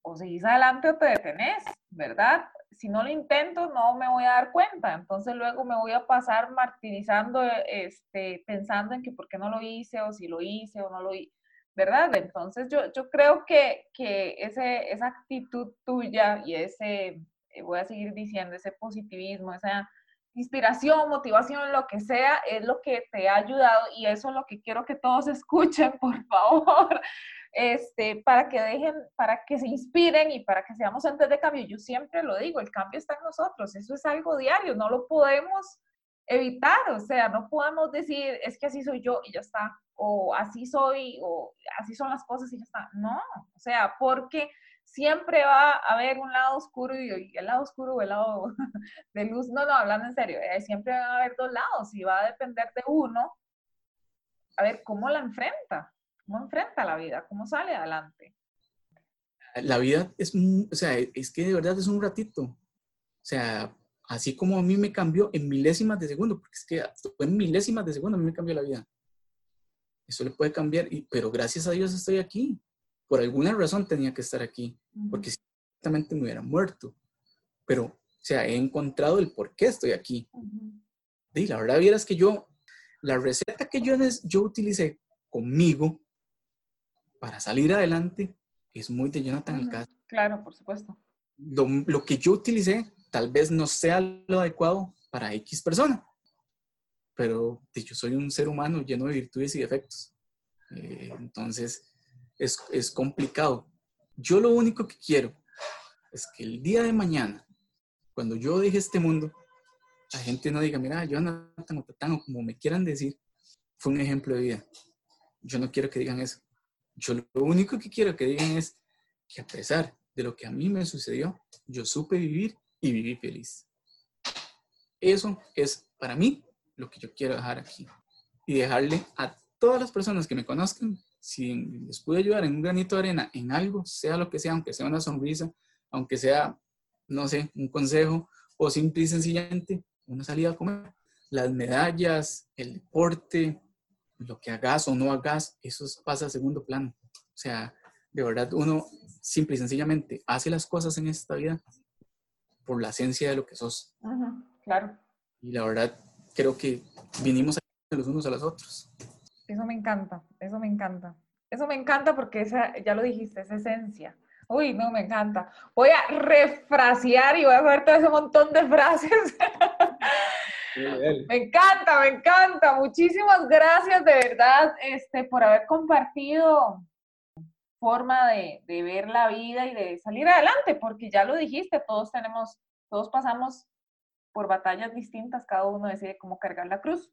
O seguís adelante o te detenés, ¿verdad? Si no lo intento, no me voy a dar cuenta. Entonces luego me voy a pasar martirizando, este, pensando en que por qué no lo hice, o si lo hice o no lo hice, ¿verdad? Entonces yo, yo creo que, que ese, esa actitud tuya y ese, eh, voy a seguir diciendo, ese positivismo, esa inspiración, motivación, lo que sea, es lo que te ha ayudado y eso es lo que quiero que todos escuchen, por favor, este, para que dejen, para que se inspiren y para que seamos antes de cambio. Yo siempre lo digo, el cambio está en nosotros, eso es algo diario, no lo podemos evitar, o sea, no podemos decir, es que así soy yo y ya está, o así soy, o así son las cosas y ya está. No, o sea, porque siempre va a haber un lado oscuro y el lado oscuro o el lado de luz. No, no, hablando en serio, eh, siempre va a haber dos lados y va a depender de uno a ver cómo la enfrenta, cómo enfrenta la vida, cómo sale adelante. La vida es, o sea, es que de verdad es un ratito. O sea, así como a mí me cambió en milésimas de segundo, porque es que fue en milésimas de segundo a mí me cambió la vida. Eso le puede cambiar, pero gracias a Dios estoy aquí por alguna razón tenía que estar aquí, porque ciertamente me hubiera muerto. Pero, o sea, he encontrado el por qué estoy aquí. Y la verdad, vieras que yo, la receta que yo, yo utilicé conmigo para salir adelante es muy de Jonathan uh caso. Claro, por supuesto. Lo, lo, que yo utilicé tal vez no sea lo adecuado para X persona, pero yo soy un ser humano lleno de virtudes y defectos. Eh, entonces, es, es complicado. Yo lo único que quiero es que el día de mañana, cuando yo deje este mundo, la gente no diga, mira, Jonathan o como me quieran decir, fue un ejemplo de vida. Yo no quiero que digan eso. Yo lo único que quiero que digan es que a pesar de lo que a mí me sucedió, yo supe vivir y viví feliz. Eso es para mí lo que yo quiero dejar aquí. Y dejarle a todas las personas que me conozcan si les pude ayudar en un granito de arena, en algo, sea lo que sea, aunque sea una sonrisa, aunque sea, no sé, un consejo, o simple y sencillamente una salida a comer. Las medallas, el deporte, lo que hagas o no hagas, eso pasa a segundo plano. O sea, de verdad uno simple y sencillamente hace las cosas en esta vida por la esencia de lo que sos. claro. Y la verdad, creo que vinimos a los unos a los otros. Eso me encanta, eso me encanta. Eso me encanta porque esa, ya lo dijiste, es esencia. Uy, no, me encanta. Voy a refrasear y voy a ver todo ese montón de frases. me encanta, me encanta. Muchísimas gracias de verdad este, por haber compartido forma de, de ver la vida y de salir adelante, porque ya lo dijiste, todos tenemos, todos pasamos por batallas distintas, cada uno decide cómo cargar la cruz.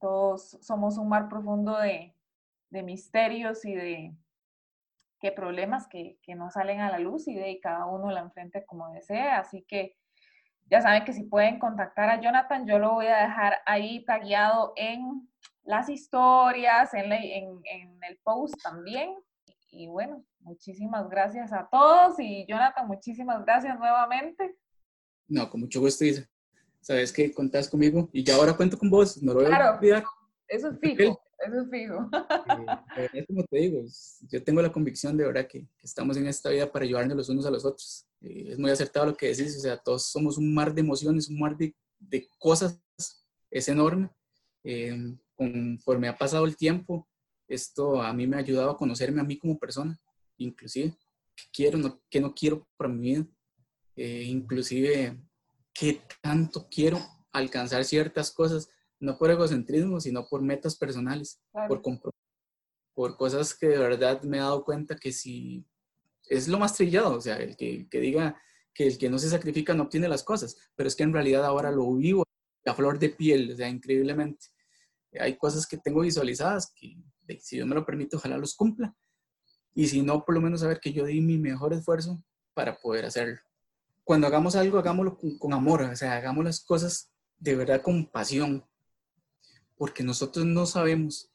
Todos somos un mar profundo de, misterios y de qué problemas que, no salen a la luz y de cada uno la enfrente como desea. Así que ya saben que si pueden contactar a Jonathan, yo lo voy a dejar ahí tagueado en las historias, en, en el post también. Y bueno, muchísimas gracias a todos y Jonathan, muchísimas gracias nuevamente. No, con mucho gusto, Isa sabes que contás conmigo y ya ahora cuento con vos, no lo voy a olvidar. Eso es fijo, eso es fijo. Eh, como te digo, yo tengo la convicción de verdad que, estamos en esta vida para ayudarnos los unos a los otros. Eh, es muy acertado lo que decís, o sea, todos somos un mar de emociones, un mar de, de cosas, es enorme. Eh, conforme ha pasado el tiempo, esto a mí me ha ayudado a conocerme a mí como persona, inclusive, qué quiero, no, qué no quiero para mi vida. Eh, inclusive qué tanto quiero alcanzar ciertas cosas, no por egocentrismo, sino por metas personales, por por cosas que de verdad me he dado cuenta que si es lo más trillado, o sea, el que, que diga que el que no se sacrifica no obtiene las cosas, pero es que en realidad ahora lo vivo a flor de piel, o sea, increíblemente. Hay cosas que tengo visualizadas que, si Dios me lo permite, ojalá los cumpla. Y si no, por lo menos saber que yo di mi mejor esfuerzo para poder hacerlo cuando hagamos algo, hagámoslo con, amor, o sea, hagamos las cosas de verdad con pasión, porque nosotros no sabemos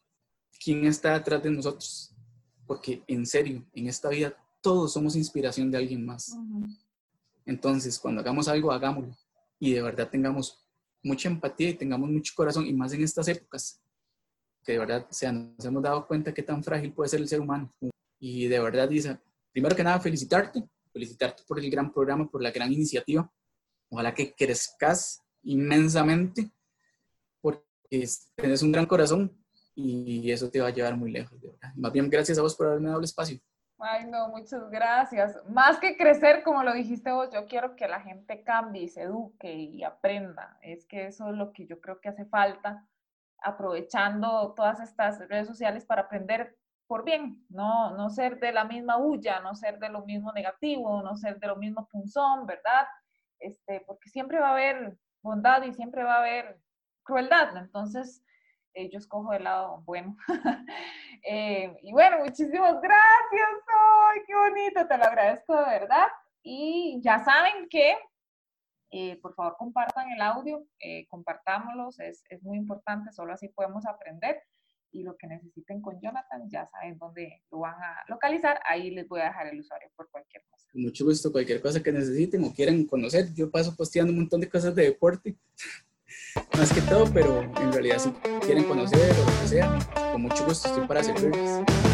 quién está detrás de nosotros, porque en serio, en esta vida todos somos inspiración de alguien más. Entonces, cuando hagamos algo, hagámoslo y de verdad tengamos mucha empatía y tengamos mucho corazón, y más en estas épocas, que de verdad, o sea, nos hemos dado cuenta qué tan frágil puede ser el ser humano. Y de verdad, Isa, primero que nada, felicitarte, felicitarte por el gran programa, por la gran iniciativa. Ojalá que crezcas inmensamente, porque tienes un gran corazón y eso te va a llevar muy lejos, de verdad. Más bien, gracias a vos por haberme dado el espacio. Ay, no, muchas gracias. Más que crecer, como lo dijiste vos, yo quiero que la gente cambie, se eduque y aprenda. Es que eso es lo que yo creo que hace falta, aprovechando todas estas redes sociales para aprender por bien, no, no ser de la misma bulla, no ser de lo mismo negativo, no ser de lo mismo punzón, ¿verdad? Este, porque siempre va a haber bondad y siempre va a haber crueldad. Entonces, eh, yo escojo el lado bueno. Eh, y bueno, muchísimas gracias. ¡Ay, qué bonito! Te lo agradezco de verdad. Y ya saben que, eh, por favor, compartan el audio, compartámoslos, es, es muy importante, solo así podemos aprender y lo que necesiten con Jonathan, ya saben dónde lo van a localizar. Ahí les voy a dejar el usuario por cualquier cosa. Con mucho gusto, cualquier cosa que necesiten o quieran conocer. Yo paso posteando un montón de cosas de deporte más que todo, pero en realidad si quieren conocer o lo que sea, con mucho gusto estoy para servirles.